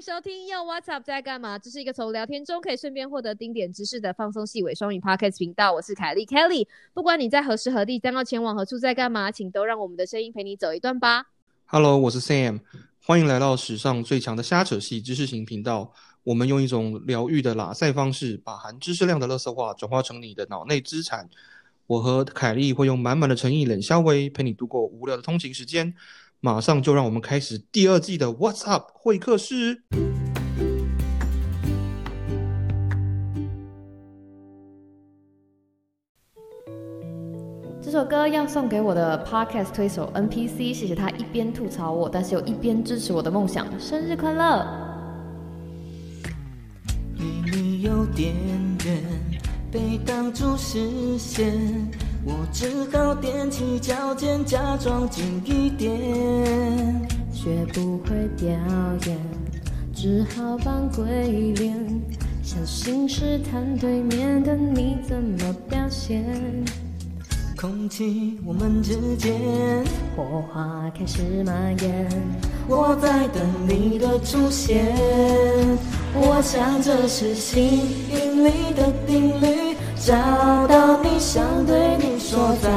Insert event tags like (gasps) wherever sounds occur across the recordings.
收听又 What's Up 在干嘛？这是一个从聊天中可以顺便获得丁点知识的放松细尾双语 Podcast 频道。我是凯莉 Kelly。不管你在何时何地，将要前往何处，在干嘛，请都让我们的声音陪你走一段吧。Hello，我是 Sam，欢迎来到史上最强的瞎扯系知识型频道。我们用一种疗愈的拉塞方式，把含知识量的垃圾话转化成你的脑内资产。我和凯莉会用满满的诚意、冷笑微陪你度过无聊的通勤时间。马上就让我们开始第二季的 What's Up 会客室。这首歌要送给我的 Podcast 推手 NPC，谢谢他一边吐槽我，但是又一边支持我的梦想。生日快乐！离你有点远，被挡住视线，我只好踮起脚尖，假装近一点。学不会表演，只好扮鬼脸，小心试探对面的你怎么表现。空气我们之间，火花开始蔓延，我在等你的出现。我想这是吸引力的定律，找到你想对你说在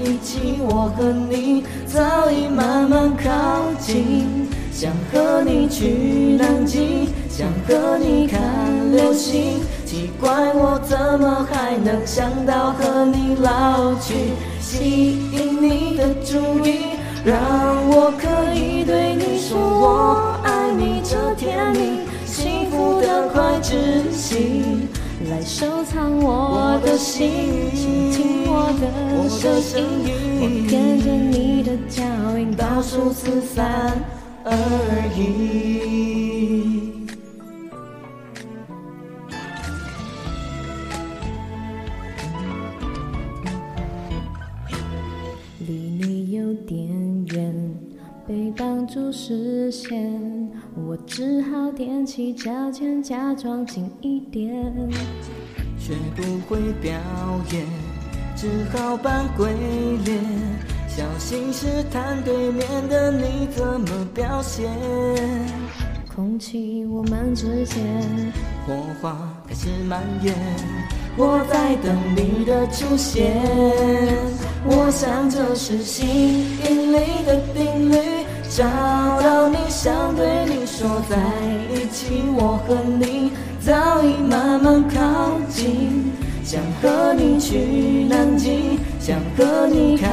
一起，我和你早已慢慢靠近。想和你去南极，想和你看流星，奇怪我怎么还能想到和你老去？吸引你的注意，让我可以对你说我爱你，这甜蜜幸福的快窒息。来收藏我的心，倾听我的声音，我跟着你的脚印，倒数四三二一。离你有点远，被挡住视线，我只好踮起脚尖，假装近一点。学不会表演，只好扮鬼脸，小心试探对面的你怎么表现。空气我们之间，火花开始蔓延，我在等你的出现。我想这是吸引力的定律，找到你想对你说在一起，我和你早已慢慢靠近。想和你去南极，想和你看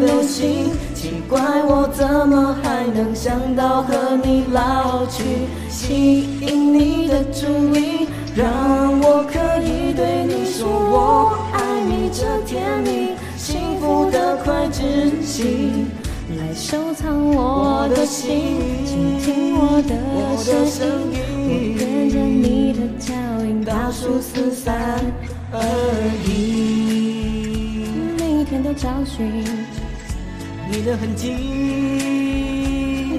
流星，奇怪我怎么还能想到和你老去？吸引你的注意，让我可以对你说我爱你，这甜蜜幸福的快窒息。来收藏我的心，倾听我的声音，我跟着你的脚印，倒数四三二一，每天都找寻你的痕迹，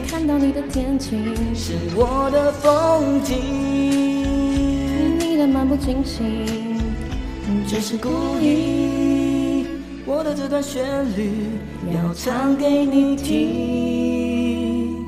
看到你的天晴，是我的风景。你的漫不经心，只是故意，我的这段旋律要唱给你听。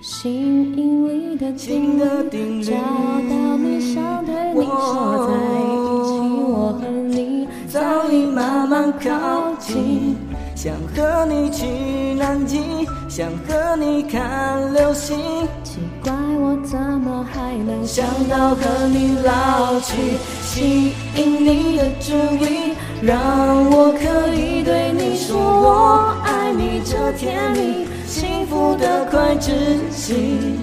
吸引力的定律，找到你想对你说在一起，我和你早已慢慢靠近。想和你去南极，想和你看流星，奇怪我怎么还能想到和你老去？吸引你的注意，让我可以对你说我爱你，这甜蜜幸福的快窒息。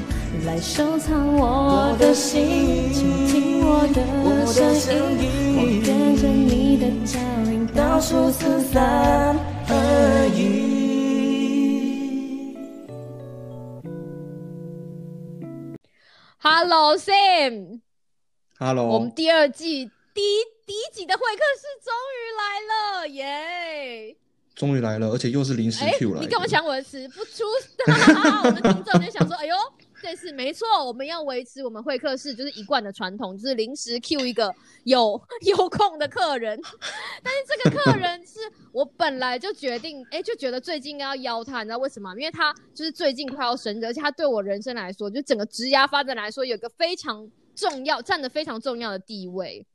来收藏我的心，倾听我的声音，我跟着你的脚印，倒数四三二一。Hello Sam，Hello，我们第二季第一第一集的会客室终于来了，耶！终于来了，而且又是临时哎，Q 来的。你干嘛抢我的词？不出，哈哈哈我们听众就想说，哎呦，这次没错，我们要维持我们会客室就是一贯的传统，就是临时 Q 一个有 (laughs) 有空的客人。(laughs) 但是这个客人是我本来就决定，哎、就觉得最近应该要邀他，你知道为什么吗？因为他就是最近快要生日，而且他对我人生来说，就整个职涯发展来说，有一个非常重要、占的非常重要的地位。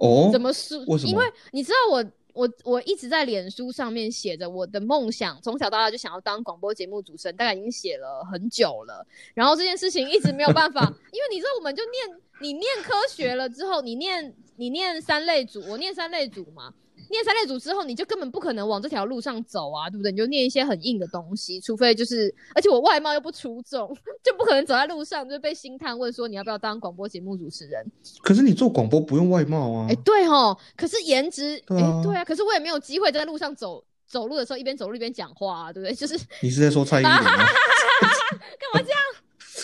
哦，怎么说？为什么因为你知道我。我我一直在脸书上面写着我的梦想，从小到大就想要当广播节目主持人，大概已经写了很久了。然后这件事情一直没有办法，(laughs) 因为你知道，我们就念你念科学了之后，你念你念三类组，我念三类组嘛，念三类组之后，你就根本不可能往这条路上走啊，对不对？你就念一些很硬的东西，除非就是，而且我外貌又不出众，就不可能走在路上就被星探问说你要不要当广播节目主持人。可是你做广播不用外貌啊哎、。对哦，可是颜值，哎、对啊对啊，可是我也没有机会在路上走走路的时候一边走路一边讲话啊，对不对？就是你是在说蔡依林吗？(laughs) 干嘛这样？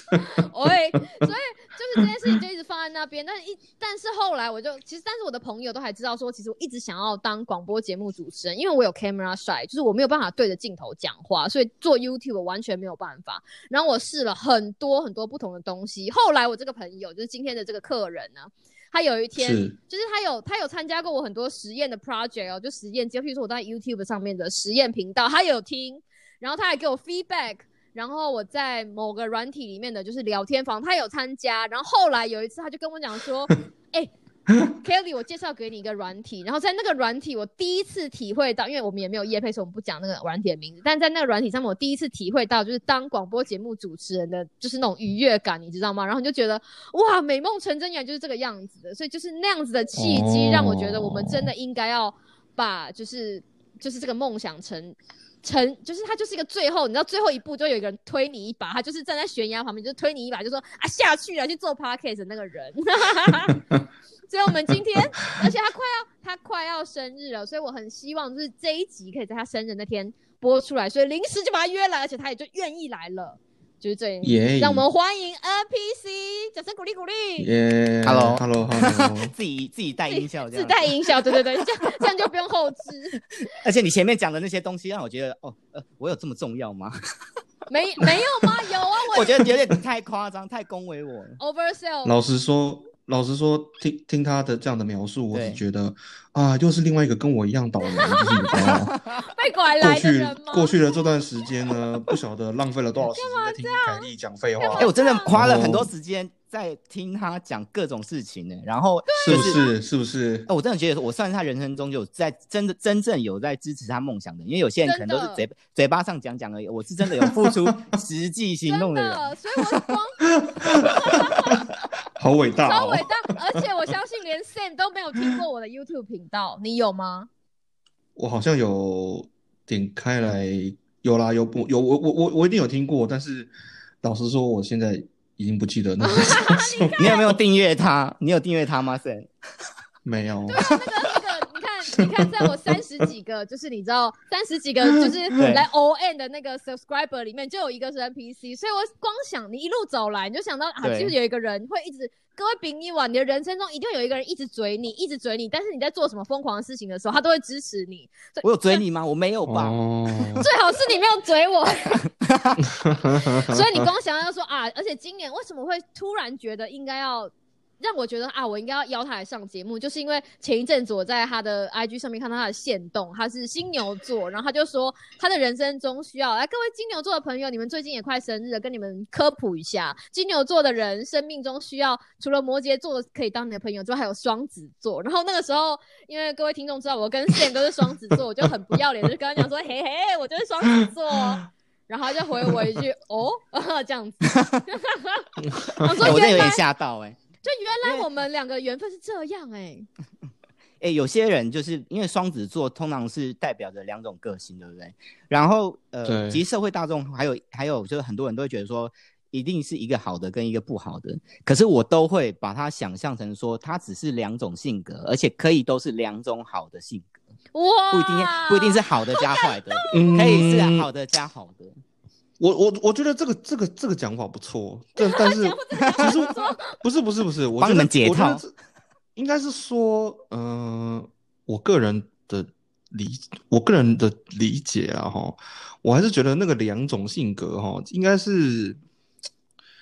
(laughs) 喂，所以就是这件事情就一直放在那边，但是一但是后来我就其实，但是我的朋友都还知道说，其实我一直想要当广播节目主持人，因为我有 camera shy，就是我没有办法对着镜头讲话，所以做 YouTube 我完全没有办法。然后我试了很多很多不同的东西，后来我这个朋友就是今天的这个客人呢。他有一天，是就是他有他有参加过我很多实验的 project 哦，就实验，就譬如说我在 YouTube 上面的实验频道，他有听，然后他还给我 feedback，然后我在某个软体里面的就是聊天房，他有参加，然后后来有一次他就跟我讲说，(laughs) 哎、(laughs) Kelly，我介绍给你一个软体，然后在那个软体，我第一次体会到，因为我们也没有业配，所以我们不讲那个软体的名字，但在那个软体上面，我第一次体会到，就是当广播节目主持人的就是那种愉悦感，你知道吗？然后你就觉得哇，美梦成真，原来就是这个样子的，所以就是那样子的契机，哦让我觉得我们真的应该要把就是就是这个梦想成。成就是他就是一个最后，你知道最后一步就有一个人推你一把，他就是站在悬崖旁边，就是推你一把，就说啊下去了去做 podcast 的那个人。(laughs) (laughs) 所以我们今天，而且他快要他快要生日了，所以我很希望就是这一集可以在他生日那天播出来，所以临时就把他约来，而且他也就愿意来了，就是这样。耶让我们欢迎 NPC，掌声鼓励鼓励。耶 Hello Hello Hello，(laughs) 自己自己带音效这自样，带音效，对对对，这样这样就不用后置，(laughs) 而且你前面讲的那些东西让我觉得，哦，呃，我有这么重要吗？(laughs) 没没有吗？有啊，我我觉得有点太夸张，太恭维我了。oversell 老实说，老实说，听听他的这样的描述，我对只觉得啊，又是另外一个跟我一样倒霉，就是你知道吗？(laughs) 被拐过去来的人吗？过去的这段时间呢，不晓得浪费了多少时间在听凯莉讲废话哎、，我真的花了很多哦时间在听他讲各种事情呢，然后是不是是？不是？哎，我真的觉得我算是他人生中有在真的真正有在支持他梦想的，因为有些人可能都是嘴嘴巴上讲讲而已，我是真的有付出 (laughs) 实际行动的人。的，所以我光 (laughs) 好伟大哦超伟！大，而且我相信连 Sam 都没有听过我的 YouTube 频道，你有吗？我好像有点开来，有啦，有不有我我我我一定有听过，但是老实说，我现在已经不记得那是什么你有没有订阅他？你有订阅他吗？Sam？没有。对啊那个，你看，在我三十几个，就是你知道三十几个，就是 (laughs) 来 ON 的那个 subscriber 里面，就有一个是 NPC，所以我光想你一路走来，你就想到啊，就是有一个人会一直。各位丙一晚，你的人生中一定有一个人一直追你，一直追你，但是你在做什么疯狂的事情的时候，他都会支持你。我有追你吗？我没有吧。哦，(laughs) 最好是你没有追我，(laughs) 所以你光想要说啊，而且今年为什么会突然觉得应该要让我觉得啊，我应该要邀他来上节目，就是因为前一阵子我在他的 IG 上面看到他的线动，他是金牛座，然后他就说他的人生中需要来各位金牛座的朋友，你们最近也快生日了，跟你们科普一下，金牛座的人生命中需要除了摩羯座可以当你的朋友之外，还有双子座。然后那个时候，因为各位听众知道我跟 Sam 都是双子座，我就很不要脸，就跟他讲说，嘿嘿，我就是双子座。然后他就回我一句：“哦，这样子。”我说：“哎 (laughs) 我真的有点吓到哎、就原来我们两个缘分是这样哎、(laughs) 哎、有些人就是因为双子座通常是代表着两种个性，对不对？然后呃，对。其实社会大众还有还有就是很多人都会觉得说，一定是一个好的跟一个不好的，可是我都会把它想象成说，它只是两种性格，而且可以都是两种好的性格，哇，不一定不一定是好的加坏的，嗯可以是好的加好的。我我我觉得这个这个这个讲法不错，但 (laughs) 但是其实不是不是不是，我帮你们解套应该是说，嗯、我个人的理我个人的理解啊，哈，我还是觉得那个两种性格哈，应该是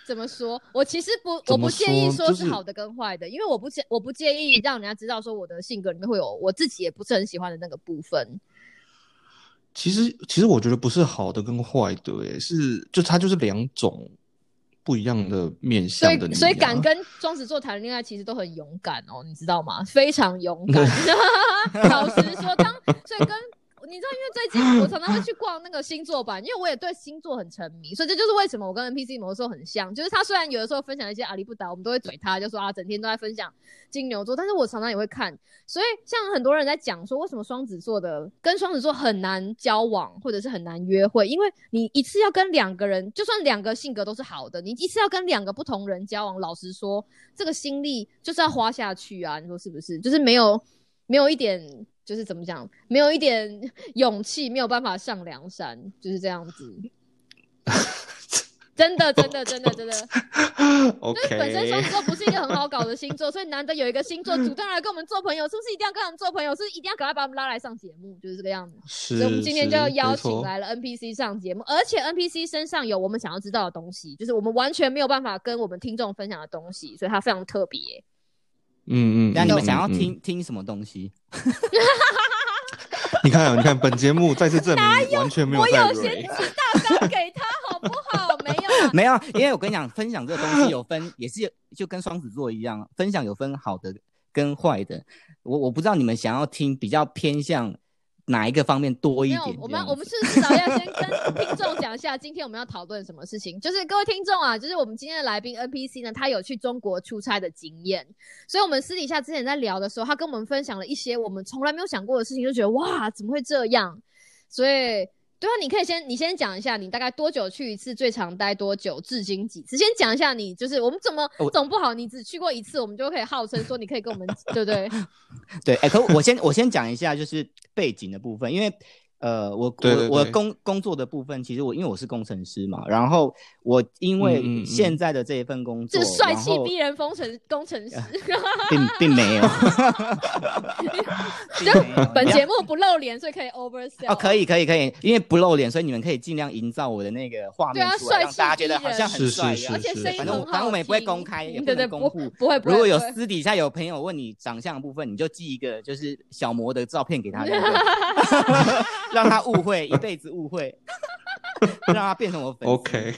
怎么说？我其实不，我不介意说是说是好的跟坏的，因为我不介我不介意让人家知道说我的性格里面会有我自己也不是很喜欢的那个部分。其实其实我觉得不是好的跟坏的，哎，是就它就是两种不一样的面所向的你、啊。以所以敢跟双子座谈恋爱，其实都很勇敢哦，你知道吗？非常勇敢。(laughs) 老实说，当所以跟你知道，因为最近我常常会去逛那个星座版，因为我也对星座很沉迷，所以这就是为什么我跟 NPC 某的时候很像，就是他虽然有的时候分享一些阿里不达，我们都会怼他，就说啊，整天都在分享金牛座，但是我常常也会看，所以像很多人在讲说，为什么双子座的跟双子座很难交往，或者是很难约会，因为你一次要跟两个人，就算两个性格都是好的，你一次要跟两个不同人交往，老实说，这个心力就是要花下去啊，你说是不是？就是没有没有一点，就是怎么讲，没有一点 (laughs) 勇气，没有办法上梁山，就是这样子。(laughs) 真的，真的，真的，真的，(laughs) 因为本身双子座不是一个很好搞的星座，所以难得有一个星座主动来跟我们做朋友，是不是一定要跟我们做朋友？是不是一定要赶快把我们拉来上节目，就是这个样子。是，所以我们今天就要邀请来了 NPC 上节目，而且 NPC 身上有我们想要知道的东西，就是我们完全没有办法跟我们听众分享的东西，所以它非常特别。嗯嗯，那你们想要嗯嗯听听什么东西？(laughs) 你看啊，你看，本节目再次证明完全没有我在有先蕊。起大纲给他，好不好？没有啊，(laughs) 没有，因为我跟你讲，分享这个东西有分，也是就跟双子座一样，分享有分好的跟坏的。我我不知道你们想要听比较偏向哪一个方面多一点，我们我们是至少要先跟听众讲一下，今天我们要讨论什么事情。就是各位听众啊，就是我们今天的来宾 NPC 呢，他有去中国出差的经验，所以我们私底下之前在聊的时候，他跟我们分享了一些我们从来没有想过的事情，就觉得哇，怎么会这样？所以。对啊，你可以先你先讲一下，你大概多久去一次，最长待多久，至今几次？先讲一下你就是我们怎么我总不好，你只去过一次，我们就可以号称说你可以跟我们 (laughs) 对不对？(laughs) 对，哎、可我先我先讲一下就是背景的部分，因为呃，我对对对我我工工作的部分，其实我因为我是工程师嘛，然后我因为嗯现在的这一份工作，是帅气逼人工程工程师，(laughs) 并 (laughs) 并没有，就本节目不露脸，所以可以 oversell 哦，可以，可以，可以，因为不露脸，所以你们可以尽量营造我的那个画对啊面出来，让帅气大家觉得好像很帅一样是是。而且声音反正我很好反正我们也不会公开也不对对，不能公布不会。如果有私底下有朋友问你长相的部分，你就寄一个就是小模的照片给他，(laughs) 让他误会一辈子误会，让他变成我粉丝。OK，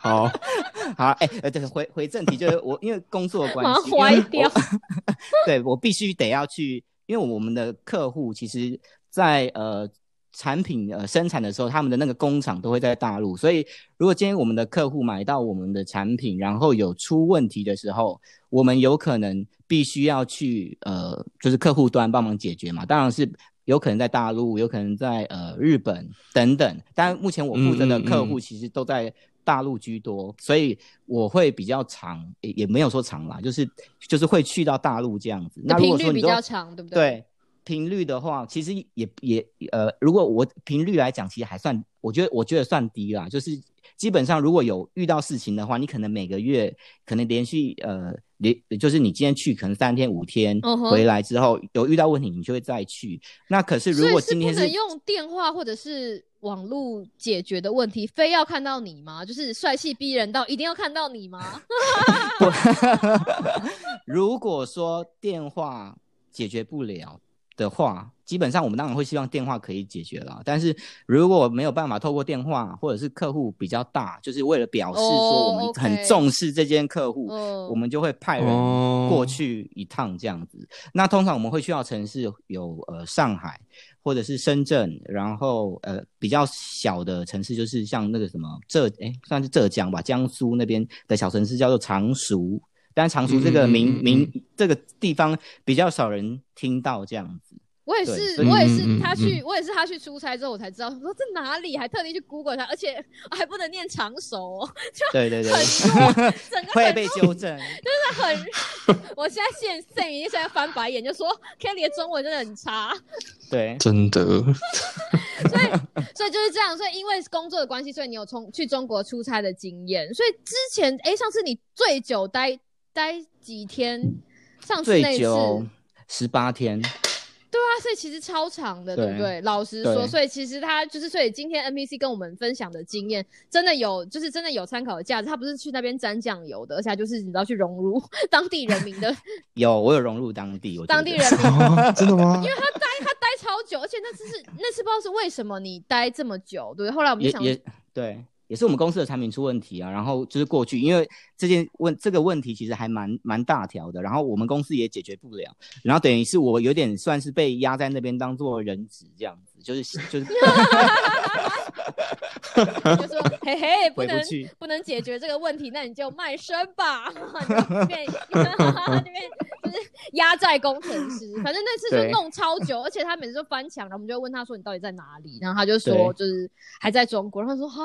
好，(laughs) 好，哎、呃，对，回回正题，就是我因为工作的关系，坏掉我 (laughs) 对我必须得要去，因为我们的客户其实在呃产品呃生产的时候，他们的那个工厂都会在大陆，所以如果今天我们的客户买到我们的产品，然后有出问题的时候，我们有可能必须要去呃，就是客户端帮忙解决嘛，当然是。有可能在大陆，有可能在呃日本等等，但目前我负责的客户其实都在大陆居多，所以我会比较长，也也没有说长啦，就是就是会去到大陆这样子。那如频率比较长，对不对？对频率的话，其实也也呃，如果我频率来讲，其实还算，我觉得我觉得算低啦。就是基本上如果有遇到事情的话，你可能每个月可能连续呃连，就是你今天去可能三天五天，回来之后有遇到问题，你就会再去。那可是如果今天能用电话或者是网络解决的问题，非要看到你吗？就是帅气逼人到一定要看到你吗？不，(laughs) 如果说电话解决不了的话，基本上我们当然会希望电话可以解决啦。但是如果没有办法透过电话，或者是客户比较大，就是为了表示说我哦们很重视这间客户，嗯我们就会派人哦过去一趟这样子。那通常我们会去到城市有呃上海或者是深圳，然后呃比较小的城市就是像那个什么浙哎算是浙江吧，江苏那边的小城市叫做常熟。但常熟这个名、嗯嗯嗯嗯名这个地方比较少人听到这样子，我也是，我也是他去，嗯我也是他去出差之后我才知道，我说这哪里，还特地去 Google 它，而且还不能念长熟、哦，对对对，很多 (laughs) 整个会很被纠正。很，(laughs) 我现在现现已经现在翻白眼，就说 Kelly 的中文真的很差，对，(laughs) 真的，所以所以就是这样，所以因为工作的关系，所以你有从去中国出差的经验，所以之前哎，上次你最久待待几天？上次那次十八天，对啊，所以其实超长的，对不对对？老实说，所以其实他就是，所以今天 NPC 跟我们分享的经验，真的有，就是真的有参考的价值。他不是去那边沾酱油的，而且他就是你知道去融入 (laughs) 当地人民的 (laughs) 有我有融入当地，当地人民。(laughs) 哦真的吗？因为他待他待超久，而且那次是那次不知道是为什么你待这么久，对不对？后来我们就想，也也对，也是我们公司的产品出问题啊。然后就是过去，因为这件问这个问题其实还蛮蛮大条的，然后我们公司也解决不了，然后等于是我有点算是被压在那边当做人质这样子，就是就是就说 (laughs) 嘿嘿，不能回不能解决这个问题，那你就卖身吧，(laughs) 你就变那边就是压寨工程师。反正那次就弄超久，而且他每次都翻墙，然后我们就问他说你到底在哪里，然后他就说就是还在中国，然后他说哈。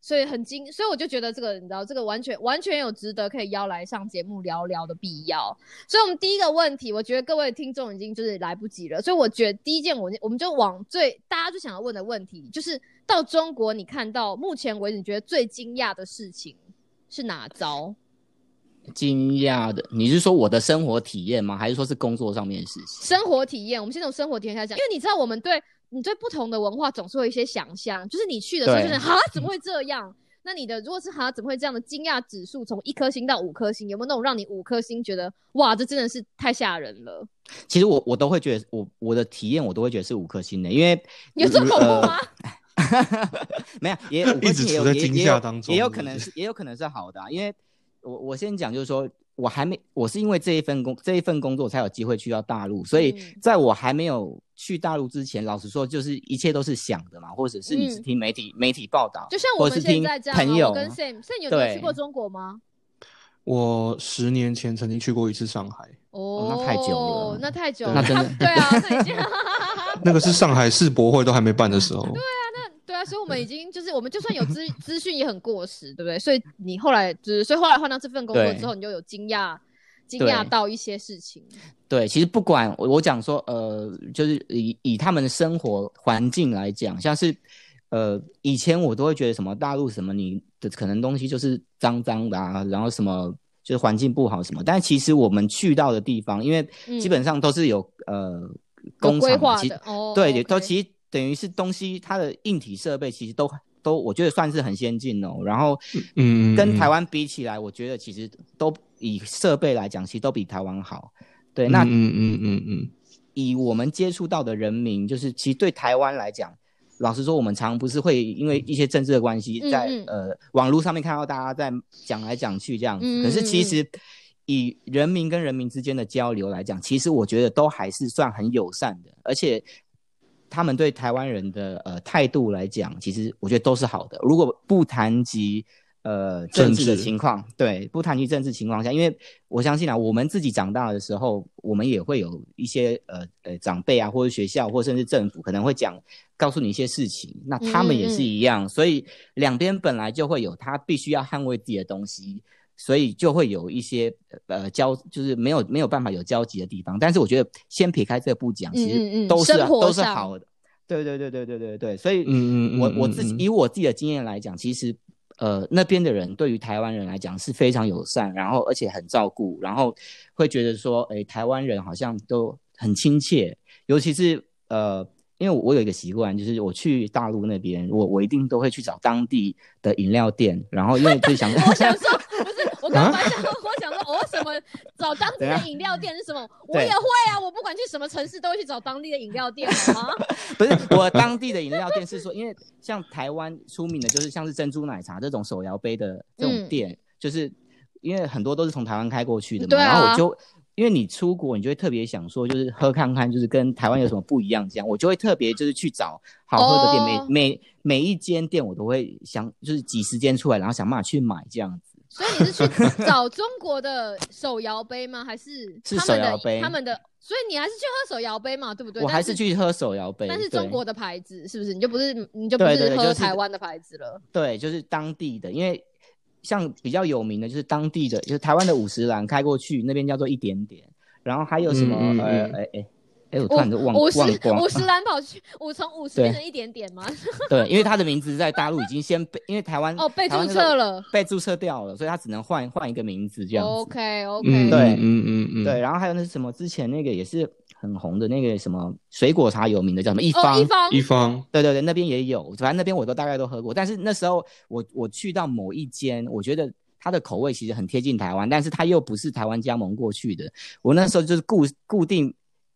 所以很惊，所以我就觉得这个你知道，这个完全完全有值得可以邀来上节目聊聊的必要。所以，我们第一个问题，我觉得各位听众已经就是来不及了。所以，我觉得第一件我我们就往最大家最想要问的问题，就是到中国你看到目前为止你觉得最惊讶的事情是哪招？惊讶的，你是说我的生活体验吗？还是说是工作上面的事情？生活体验，我们先从生活体验开始讲，因为你知道我们对你对不同的文化总是会有一些想象，就是你去的时候就是对哈怎么会这样？那你的如果是哈怎么会这样的惊讶指数从一颗星到五颗星，有没有那种让你五颗星觉得哇这真的是太吓人了？其实我我都会觉得，我我的体验我都会觉得是五颗星的，因为 (laughs) 有这么恐怖呃吗？(laughs) 没有，也五颗 (laughs) 一直星也有也处在惊吓当中也有可能是也有可能是好的、啊，因为我我先讲就是说。我还没，我是因为这一份工这一份工作才有机会去到大陆，所以嗯。在我还没有去大陆之前，老实说，就是一切都是想的嘛，或者是你是嗯。听媒体、媒体报道，就像我们或者是听现在这样、啊，朋友我跟 Sam Sam 有对。有去过中国吗？我十年前曾经去过一次上海，哦，那太久了。那太久了，那真的 (laughs) 对啊，那已经那个是上海世博会都还没办的时候。(laughs) 对啊，所以我们已经就是我们就算有资资讯也很过时，对不对？所以你后来就是，所以后来换到这份工作之后，你就有惊讶惊对讶到一些事情。对，其实不管我我讲说，呃，就是以以他们的生活环境来讲，像是呃以前我都会觉得什么大陆什么你的可能东西就是脏脏的啊，然后什么就是环境不好什么，但其实我们去到的地方，因为嗯基本上都是有、呃有工厂其规划的哦对，OK 都其实等于是东西它的硬体设备其实都都我觉得算是很先进哦，然后嗯，跟台湾比起来，我觉得其实都以设备来讲，其实都比台湾好。对，那嗯嗯嗯嗯。以我们接触到的人民，就是其实对台湾来讲，老实说，我们常不是会因为一些政治的关系，在、嗯嗯。呃网络上面看到大家在讲来讲去这样子。嗯可是其嗯。实以人民跟人民之间的交流来讲，其实我觉得都还是算很友善的，而且他们对台湾人的呃态度来讲，其实我觉得都是好的。如果不谈及呃政治的情况，对，不谈及政治情况下，因为我相信啊，我们自己长大的时候，我们也会有一些呃呃长辈啊，或者学校，或甚至政府可能会讲告诉你一些事情，那他们也是一样，所以两边本来就会有他必须要捍卫自己的东西。所以就会有一些呃交，就是没有没有办法有交集的地方。但是我觉得先撇开这个不讲，其实都是、都是好的。对对对对对对对，所以嗯嗯嗯我我自己以我自己的经验来讲，其实呃那边的人对于台湾人来讲是非常友善，然后而且很照顾，然后会觉得说，哎，台湾人好像都很亲切，尤其是呃。因为我有一个习惯，就是我去大陆那边，我我一定都会去找当地的饮料店，然后因为就想，(laughs) 我想说，(laughs) 不是，我刚刚本来想，我想说，我为什么找当地的饮料店是什么？我也会啊，我不管去什么城市都会去找当地的饮料店，好吗？(laughs) 不是我当地的饮料店是说，因为像台湾出名的就是像是珍珠奶茶这种手摇杯的这种嗯店，就是因为很多都是从台湾开过去的嘛，然后我就因为你出国，你就会特别想说，就是喝看看，就是跟台湾有什么不一样，这样我就会特别就是去找好喝的店，哦每每每一间店我都会想就是挤时间出来，然后想办法去买这样子。所以你是去找中国的手摇杯吗？还是 (laughs) 是他们的手摇杯他们的，所以你还是去喝手摇杯嘛，对不对？我还是去喝手摇杯，但是中国的牌子是不是？你就不是你就不是喝台湾的牌子了？对，就是当地的，因为像比较有名的，就是当地的，就是台湾的五十岚开过去，那边叫做一点点，然后还有什么、呃嗯哎哎哎，我突然就忘五十忘光五十 (laughs) 蓝跑去五从五十对变成一点点吗？(laughs) 对，因为他的名字在大陆已经先被，因为台湾哦，被注册了。被注册掉了，所以他只能换换一个名字这样子。OK 嗯 OK，对嗯嗯嗯，对，然后还有那是什么？之前那个也是很红的那个什么水果茶有名的叫什么一哦，方？一方一方对对对，那边也有，反正那边我都大概都喝过。但是那时候我我去到某一间，我觉得它的口味其实很贴近台湾，但是它又不是台湾加盟过去的。我那时候就是固固定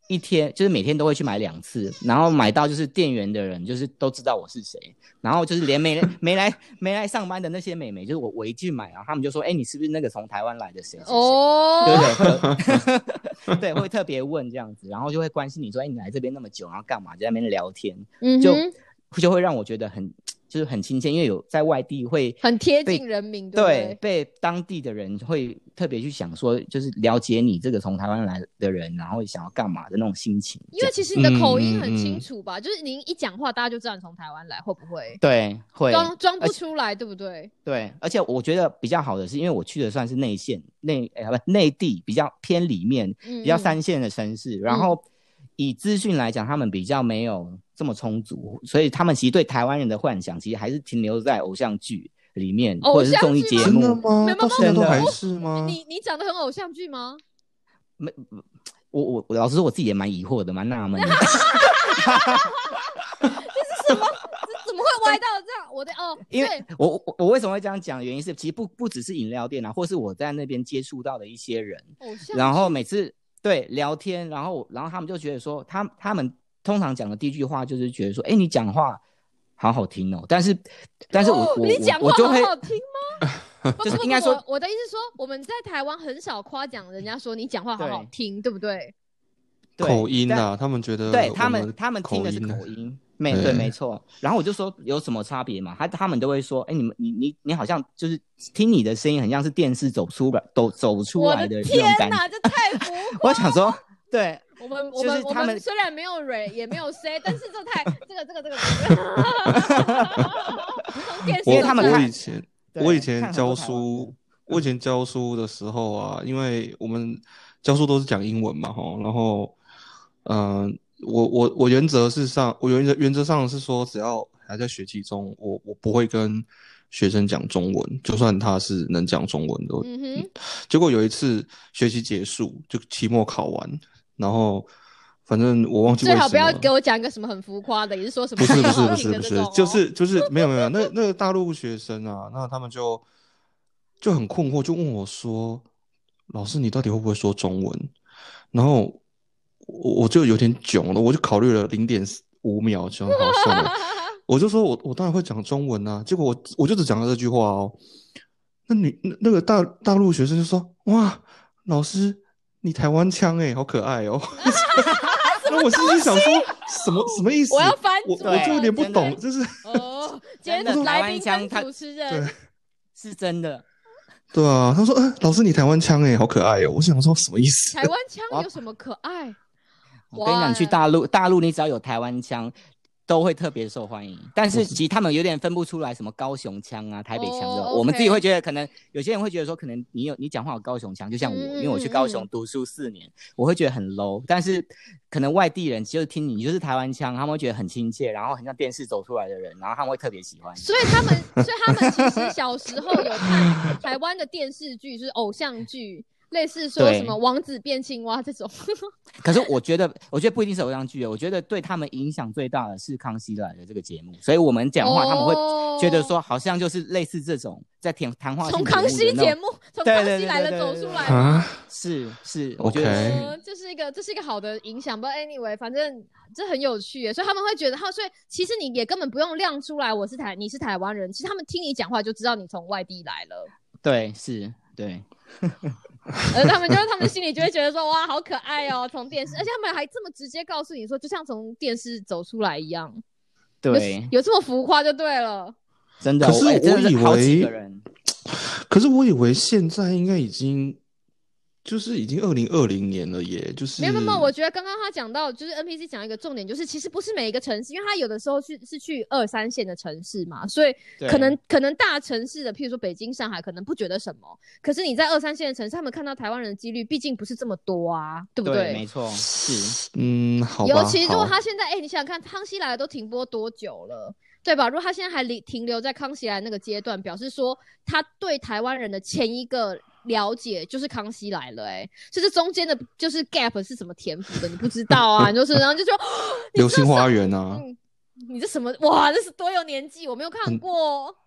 一天，就是每天都会去买两次，然后买到就是店员的人就是都知道我是谁，然后就是连没来 (laughs) 没来没来上班的那些美眉，就是我我一去买啊，他们就说，哎，你是不是那个从台湾来的谁？哦，对对 (laughs) 会，(laughs) 对会特别问这样子，然后就会关心你说，哎，你来这边那么久，然后干嘛？就在那边聊天，就嗯就，就会让我觉得很就是很亲切，因为有在外地会很贴近人民，对不对对？被当地的人会特别去想说，就是了解你这个从台湾来的人，然后想要干嘛的那种心情。因为其实实你的口音嗯很清嗯楚吧，就是您一讲话，大家就知道你从台湾来，会不会？对会装装不出来，对不对？对，而且我觉得比较好的是，因为我去的算是内线内哎不内地比较偏里面嗯，比较嗯三线的城市，然后以资讯来讲，他们比较没有这么充足，所以他们其实对台湾人的幻想其实还是停留在偶像剧里面，或者是综艺节目。真的吗？到现在都还是吗？你你讲的很偶像剧吗？我我我老实说，我自己也蛮疑惑的，蛮纳闷的。(laughs) 这怎么会歪到这样？我的哦，因为我我我为什么会这样讲？原因是其实不不只是饮料店啊，或是我在那边接触到的一些人，偶像，然后每次对聊天，然后然后他们就觉得说，他他们通常讲的第一句话就是觉得说，哎，你讲话好好听哦，但是但是我、哦我你讲话我我就会好好听吗？(laughs) 不就是应该说我我的意思是说，我们在台湾很少夸奖人家说你讲话好好对听，对不对？对口音但啊，他们觉得我对他们，他们听的是口音没对对，没错。然后我就说有什么差别嘛？他他们都会说，哎，你们你你你好像就是听你的声音，很像是电视走出来走走出我来的那种天感觉。哪，这太浮 (laughs) 我想说，对，我们我就是们我们们虽然没有蕊也没有 say，但是这太这个这个这个这个，从电视我因为他们我以前我以前教书，我以前教书的时候啊，因为我们教书都是讲英文嘛，哈，然后，嗯、我我我原则是上，我原则原则上是说，只要还在学期中，我我不会跟学生讲中文，就算他是能讲中文的。嗯哼，结果有一次学期结束，就期末考完，然后反正我忘记最好不要给我讲一个什么很浮夸的，也是说什么不是不是 (laughs) 不是不是就是就是没有没有，那那个大陆学生啊，那他们就就很困惑，就问我说：“老师，你到底会不会说中文？”然后我我就有点囧了，我就考虑了零点五秒，想好算了，(laughs) 我就说我我当然会讲中文啊。结果我我就只讲了这句话哦。那你那那个大大陆学生就说：“哇，老师，你台湾腔哎，好可爱哦。(laughs) ”那我心里想说什么什么意思？我要翻我我就有点不懂，就是哦，今天真的台湾的来宾跟腔主持人对是真的。对啊。他说：“呃，老师你台湾腔哎，好可爱哦。”我想说什么意思？台湾腔有什么可爱？我跟你讲，去大陆，大陆你只要有台湾腔，都会特别受欢迎。但是其实他们有点分不出来什么高雄腔啊、台北腔这种。哦我们自己会觉得，可能有些人会觉得说，可能你有你讲话有高雄腔，就像我，嗯因为我去高雄读书四年，我会觉得很 low。但是可能外地人就是听你，你就是台湾腔，他们会觉得很亲切，然后很像电视走出来的人，然后他们会特别喜欢。所以他们，所以他们其实小时候有看台湾的电视剧，就是偶像剧，类似说什么王子变青蛙这种。(laughs) 可是我觉得，我觉得不一定是偶像剧，我觉得对他们影响最大的是《康熙来了》这个节目，所以我们讲话他们会觉得说，好像就是类似这种在谈谈话从康熙节目，从康熙来了走出来。啊，是是，我觉得这是一个这是一个好的影响。不，anyway，反正这很有趣耶，所以他们会觉得，哈，所以其实你也根本不用亮出来，我是台，你是台湾人，其实他们听你讲话就知道你从外地来了，对是，对 (laughs) 而他们就他们心里就会觉得说，哇，好可爱哦，从电视，而且他们还这么直接告诉你说，就像从电视走出来一样，对，有这么浮夸就对了。真的。可是我以好几为个人，可是我以为现在应该已经就是已经二零二零年了耶，就是没有没有，我觉得刚刚他讲到，就是 NPC 讲一个重点，就是其实不是每一个城市，因为他有的时候去是去二三线的城市嘛，所以对可能可能大城市的，譬如说北京、上海，可能不觉得什么，可是你在二三线的城市，他们看到台湾人的几率毕竟不是这么多啊，对不对，没错，是。嗯，好吧，尤其如果他现在，哎、你想想看，康熙来了都停播多久了，对吧？如果他现在还停停留在康熙来那个阶段，表示说他对台湾人的前一个了解就是康熙来了、哎，就是中间的就是 gap 是怎么填补的？你不知道啊，你 (laughs) 就是然后就说 (gasps) 流星花园啊，嗯，你这什么哇？这是多有年纪？我没有看过。(laughs)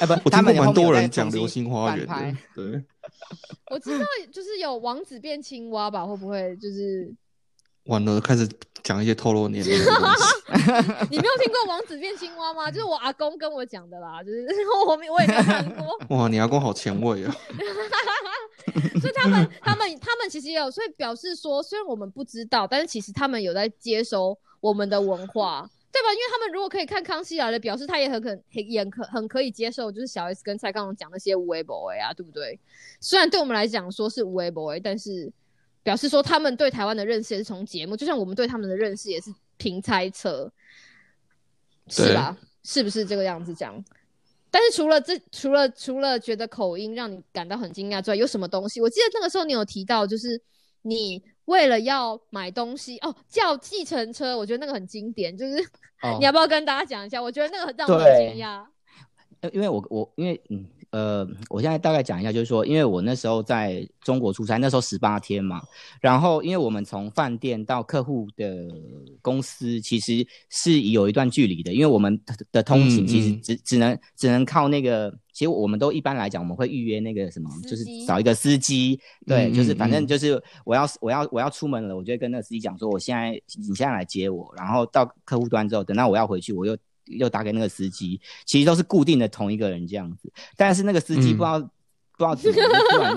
哎不，(laughs) 我听过蛮多人讲流星花园对，我知道，就是有王子变青蛙吧？会不会就是完了开始讲一些透露年龄的东西，(laughs) 你没有听过王子变青蛙吗？就是我阿公跟我讲的啦，就是 (laughs) 我没我也没有看过。(laughs) 哇，你阿公好前卫啊，所以他们、他们、他们其实也有，所以表示说，虽然我们不知道，但是其实他们有在接收我们的文化，对吧？因为他们如果可以看《康熙来了》，表示他也很可很也可很可以接受，就是小 S 跟蔡康永讲那些无为 boy 啊，对不对？虽然对我们来讲说是无为 boy，但是表示说他们对台湾的认识也是从节目，就像我们对他们的认识也是凭猜测，是对吧？是不是这个样子讲？但是除了这，除了除了觉得口音让你感到很惊讶之外，有什么东西？我记得那个时候你有提到，就是你为了要买东西哦，叫计程车，我觉得那个很经典，就是、哦 (laughs) 你要不要跟大家讲一下？我觉得那个很让我很惊讶。呃因为我我因为嗯呃，我现在大概讲一下，就是说，因为我那时候在中国出差，那时候十八天嘛，然后因为我们从饭店到客户的公司其实是有一段距离的，因为我们的的通勤嗯其实嗯只、只能只能靠那个，其实我们都一般来讲我们会预约那个什么，就是找一个司机，对，嗯就是反正就是我要我要我要出门了，我就会跟那个司机讲说，我现在你现在来接我，然后到客户端之后，等到我要回去，我又又打给那个司机，其实都是固定的同一个人这样子。但是那个司机嗯不知道、不知道怎么突然，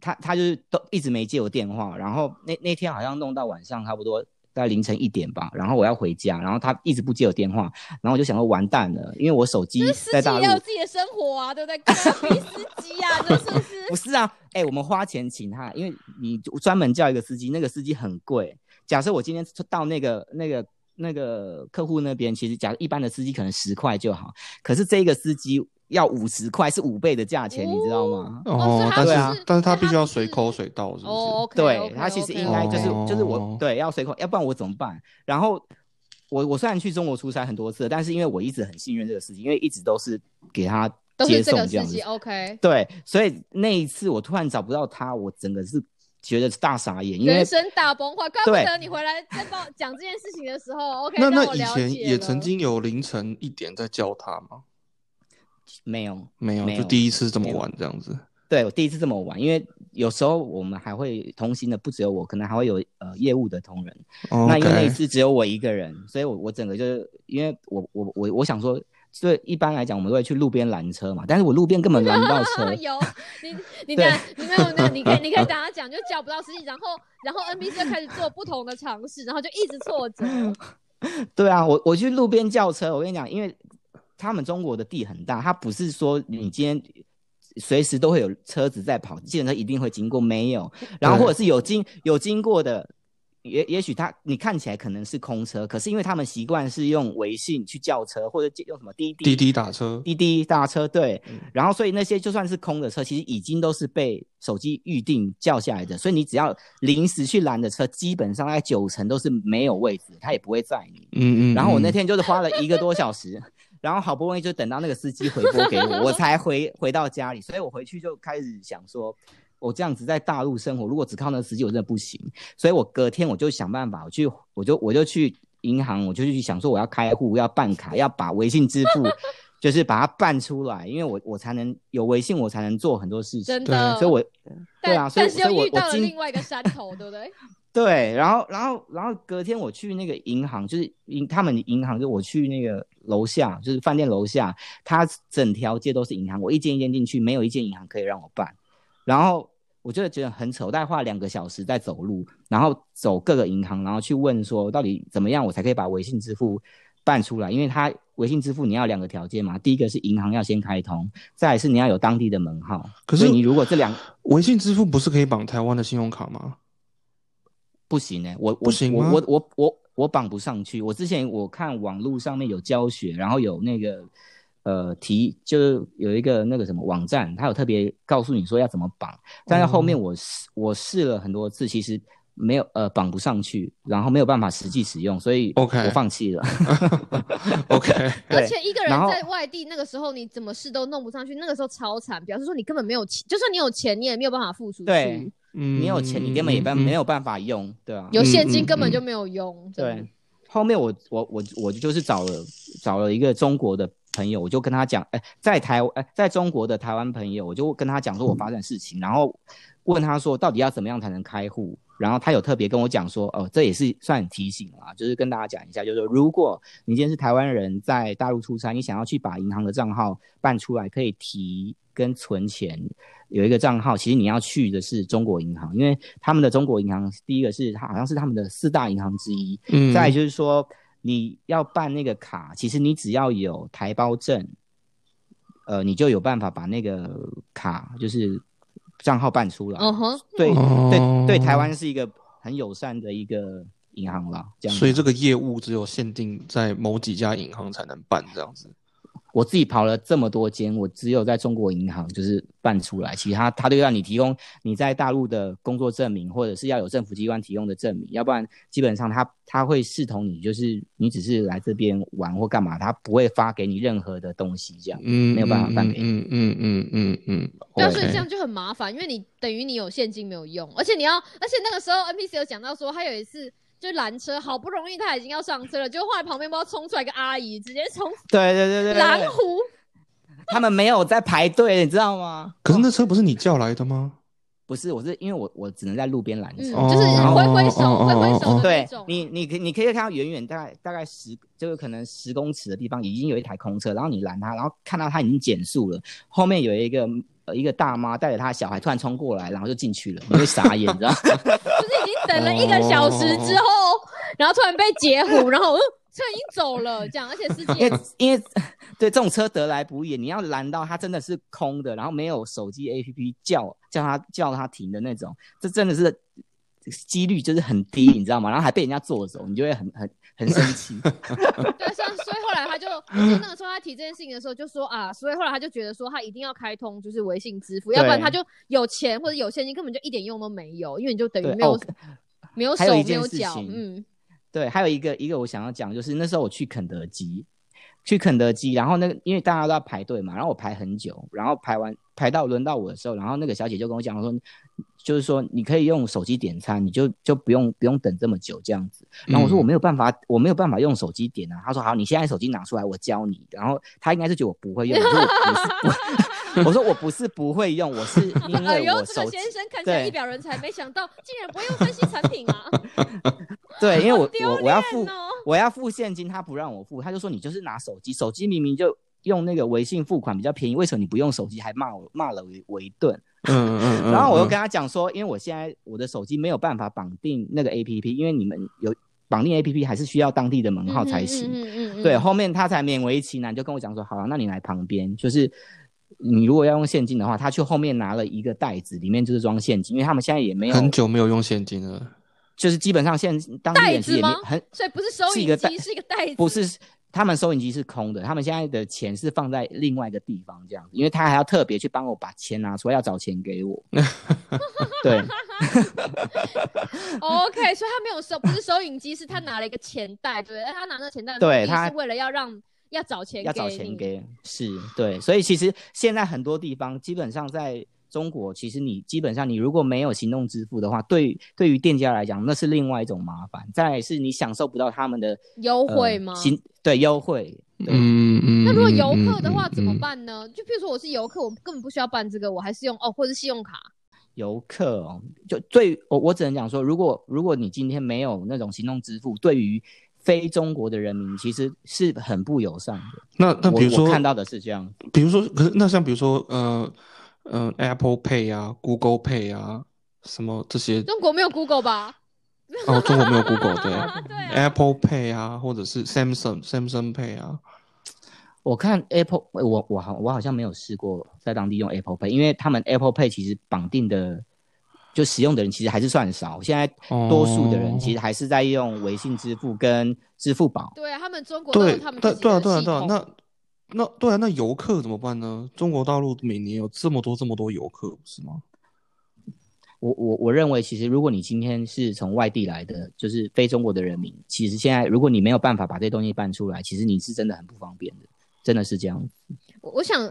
他他就是都一直没接我电话，然后那那天好像弄到晚上差不多大概凌晨一点吧，然后我要回家，然后他一直不接我电话，然后我就想说完蛋了，因为我手机司在大陆机也有自己的生活啊，对不对？司机啊，这是不是？不是啊，哎、我们花钱请他，因为你专门叫一个司机，那个司机很贵。假设我今天到那个那个那个客户那边，其实假如一般的司机可能十块就好，可是这个司机要五十块，是五倍的价钱，你知道吗？哦对啊但是他必须要随口随到，是不是？对他其实应该就是哦就是我对要随口，要不然我怎么办？然后我我虽然去中国出差很多次，但是因为我一直很信任这个司机，因为一直都是给他接都是这送这样子。，OK。对，所以那一次我突然找不到他，我整个是觉得大傻眼，因为人生大崩坏，怪不得你回来在报讲这件事情的时候，(laughs) OK，那让我那以前也曾经有凌晨一点在叫他吗？没有没有，就第一次这么没有晚这样子。对我第一次这么玩，因为有时候我们还会同行的不只有我，可能还会有呃业务的同仁。那因为那一次只有我一个人，所以我我整个就是因为我我我我想说，对一般来讲我们都会去路边拦车嘛，但是我路边根本拦不到 (laughs) 车。有你 (laughs) 你你没有那你可以 (laughs) 你可以等他讲，就叫不到司机，然后然后 NPC 就开始做不同的尝试，然后就一直挫折。对啊，我我去路边叫车，我跟你讲，因为他们中国的地很大，他不是说你今天随时都会有车子在跑，计程车一定会经过，没有。然后或者是有经有经过的，也也许他你看起来可能是空车，可是因为他们习惯是用微信去叫车，或者用什么滴滴滴滴打车，滴滴打车，对，嗯然后所以那些就算是空的车，其实已经都是被手机预定叫下来的，所以你只要临时去拦的车，基本上大概九成都是没有位置，他也不会载你。嗯嗯。然后我那嗯天就是花了一个多小时，(laughs) 然后好不容易就等到那个司机回拨给我，我才回回到家里，所以我回去就开始想说，我这样子在大陆生活，如果只靠那个司机，我真的不行。所以我隔天我就想办法，我去，我就我就去银行，我就去想说我要开户，要办卡，要把微信支付，(laughs) 就是把它办出来，因为我我才能有微信，我才能做很多事情对真的，所以我对啊，但所以所以我我今另外一个山头，对不对？(laughs) 对，然后，然后，然后隔天我去那个银行，就是银他们的银行，就我去那个楼下，就是饭店楼下，它整条街都是银行，我一间一间进去，没有一间银行可以让我办。然后我就觉得很扯，我大概花了两个小时在走路，然后走各个银行，然后去问说到底怎么样我才可以把微信支付办出来，因为它微信支付你要两个条件嘛，第一个是银行要先开通，再来是你要有当地的门号。可是你如果这两微信支付不是可以绑台湾的信用卡吗？不行呢、我我不行吗我我我我我绑不上去。我之前我看网络上面有教学，然后有那个呃提，就是有一个那个什么网站，它有特别告诉你说要怎么绑，但是后面我试、我试了很多次，其实没有呃绑不上去，然后没有办法实际使用，所以 OK 我放弃了。(laughs) (laughs) OK，而且一个人在外地那个时候，你怎么试都弄不上去，那个时候超惨，表示说你根本没有钱，就算你有钱，你也没有办法付出去。对，嗯你有钱，你根本也办、嗯没有办法用，对啊、有现金根本就没有用。对，后面我我我我就是找了找了一个中国的朋友，我就跟他讲，哎、在台哎、在中国的台湾朋友，我就跟他讲说我发生的事情，然后问他说到底要怎么样才能开户，然后他有特别跟我讲说，哦，这也是算提醒啦，就是跟大家讲一下，就是说如果你今天是台湾人在大陆出差，你想要去把银行的账号办出来，可以提跟存钱。有一个账号，其实你要去的是中国银行，因为他们的中国银行第一个是它好像是他们的四大银行之一，嗯再来就是说，你要办那个卡，其实你只要有台胞证，呃，你就有办法把那个卡就是账号办出来。嗯哼，对哦对对，台湾是一个很友善的一个银行啦，这样。所以这个业务只有限定在某几家银行才能办这样子。我自己跑了这么多间，我只有在中国银行就是办出来，其他他都要你提供你在大陆的工作证明，或者是要有政府机关提供的证明，要不然基本上他他会视同你就是你只是来这边玩或干嘛，他不会发给你任何的东西，这样嗯，没有办法办给你。嗯嗯嗯嗯嗯，对啊，OK 所以这样就很麻烦，因为你等于你有现金没有用，而且你要，而且那个时候 NPC 有讲到说，他有一次就拦车，好不容易他已经要上车了，就后来旁边不知道冲出来一个阿姨，直接从对对对对蓝湖，他们没有在排队，你知道吗？可是那车不是你叫来的吗？不是，我是因为我我只能在路边拦车。就是挥挥手、挥挥手的那对。你，你可你可以看到远远大概大概十，就是可能十公尺的地方已经有一台空车，然后你拦他，然后看到他已经减速了，后面有一个呃一个大妈带着她的小孩突然冲过来，然后就进去了，你会傻眼，你知道等了一个小时之后，然后突然被截胡，然后嗯车已经走了，这样，而且司机因为对这种车得来不易，你要拦到它真的是空的，然后没有手机 APP 叫叫它叫它停的那种，这真的是几率就是很低，你知道吗？然后还被人家坐走，你就会很很很生气。(laughs) 对，所以所以后来他就，就那个时候他提这件事情的时候就说啊，所以后来他就觉得说他一定要开通就是微信支付，要不然他就有钱或者有现金根本就一点用都没有，因为你就等于没有、哦没有手没有脚，嗯，对，还有一个一个我想要讲，就是那时候我去肯德基，去肯德基，然后那个因为大家都要排队嘛，然后我排很久，然后排完排到轮到我的时候，然后那个小姐就跟我讲我说，就是说你可以用手机点餐，你就就不用不用等这么久这样子。然后我说嗯我没有办法，我没有办法用手机点啊。他说好，你现在手机拿出来，我教你。然后他应该是觉得我不会用，我说我不是不，(laughs) 我说我不是不会用，我是因为我手机个先生看起来对一表人才，没想到竟然不会用分析产品啊！(laughs) 对，因为我我我要付我要付现金，他不让我付，他就说你就是拿手机，手机明明就用那个微信付款比较便宜，为什么你不用手机？还骂我骂了我我一顿。嗯嗯嗯，嗯 (laughs) 然后我又跟他讲说，因为我现在我的手机没有办法绑定那个 A P P，因为你们有绑定 A P P 还是需要当地的门号才行。嗯嗯嗯嗯对，后面他才勉为其难，就跟我讲说，好了，那你来旁边，就是你如果要用现金的话，他去后面拿了一个袋子，里面就是装现金，因为他们现在也没有很久没有用现金了。就是基本上现当地袋人其实也没子吗很所以不是收银是一个袋机，是一个袋子，不是，他们收银机是空的，他们现在的钱是放在另外一个地方这样子，因为他还要特别去帮我把钱拿出来，要找钱给我。(laughs) 对 (laughs) OK，所以他没有收，不是收银机，是他拿了一个钱袋，对他拿那个钱袋对他是为了要让要找钱，要找钱。给，是对，所以其实现在很多地方基本上在中国，其实你基本上你如果没有行动支付的话，对对于店家来讲，那是另外一种麻烦。再来是你享受不到他们的优惠呃吗行对优惠，嗯嗯。那如果嗯游客的话嗯怎么嗯办呢？就比如说我是游客，我根本不需要办这个，我还是用哦，或者是信用卡。游客哦，就对我我只能讲说，如果如果你今天没有那种行动支付，对于非中国的人民其实是很不友善的。那那比如说看到的是这样，比如说，可是那像比如说，呃，呃，Apple Pay 啊，Google Pay 啊，什么这些，中国没有 Google 吧？哦，中国没有 Google，对，(laughs) Apple Pay 啊，或者是 Samsung Samsung Pay 啊，我看 Apple，我我好我好像没有试过在当地用 Apple Pay，因为他们 Apple Pay 其实绑定的就使用的人其实还是算少，现在多数的人其实还是在用微信支付跟支付宝。对啊，他们中国都有对他们，对对啊，对啊，对啊，那那对啊，那游客怎么办呢？中国大陆每年有这么多这么多游客，不是吗？我我我认为，其实如果你今天是从外地来的，就是非中国的人民，其实现在如果你没有办法把这些东西办出来，其实你是真的很不方便的，真的是这样。我我想，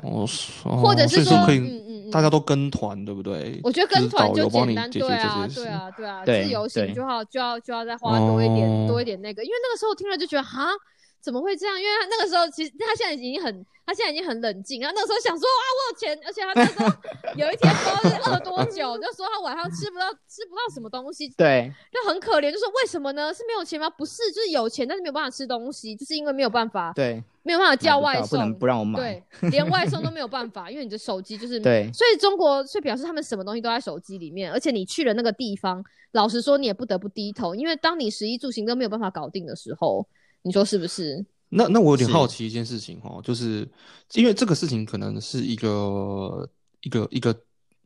或者是说，以可以，嗯嗯嗯，大家都跟团，对不对？我觉得跟就是团就简单，对啊。对啊，对啊，对自由行就要就要就要再花多一点、哦多一点那个，因为那个时候听了就觉得哈，怎么会这样？因为他那个时候其实他现在已经很，他现在已经很冷静，然后那个时候想说啊，我有钱，而且他那时候 (laughs) 有一天不知道是饿多久，就说他晚上吃不到吃不到什么东西，对，就很可怜，就说为什么呢？是没有钱吗？不是，就是有钱，但是没有办法吃东西，就是因为没有办法，对，没有办法叫外送，不能不让我买。对，连外送都没有办法，因为你的手机就是对所以中国所以表示他们什么东西都在手机里面，而且你去了那个地方，老实说你也不得不低头，因为当你食衣住行都没有办法搞定的时候，你说是不是？那那我有点好奇一件事情哦，就是因为这个事情可能是一个一个一个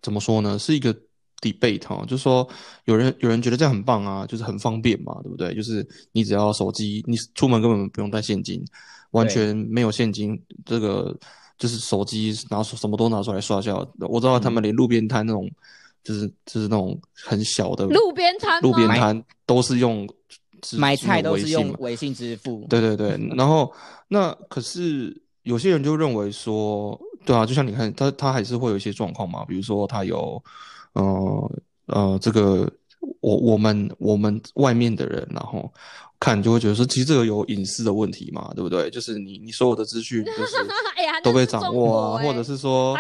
怎么说呢？是一个 debate 哈，就是说有人有人觉得这样很棒啊，就是很方便嘛，对不对？就是你只要手机，你出门根本不用带现金，完全没有现金，这个就是手机拿出什么都拿出来刷就好。我知道他们连路边摊那种，就是就是那种很小的路边摊路边摊都是用支买菜都是用微信支付。对对对，然后那可是有些人就认为说，对啊，就像你看，他他还是会有一些状况嘛，比如说他有，呃呃，这个我我们我们外面的人，然后看就会觉得说，其实这个有隐私的问题嘛，对不对？就是你你所有的资讯 (laughs) 都被掌握啊，或者是说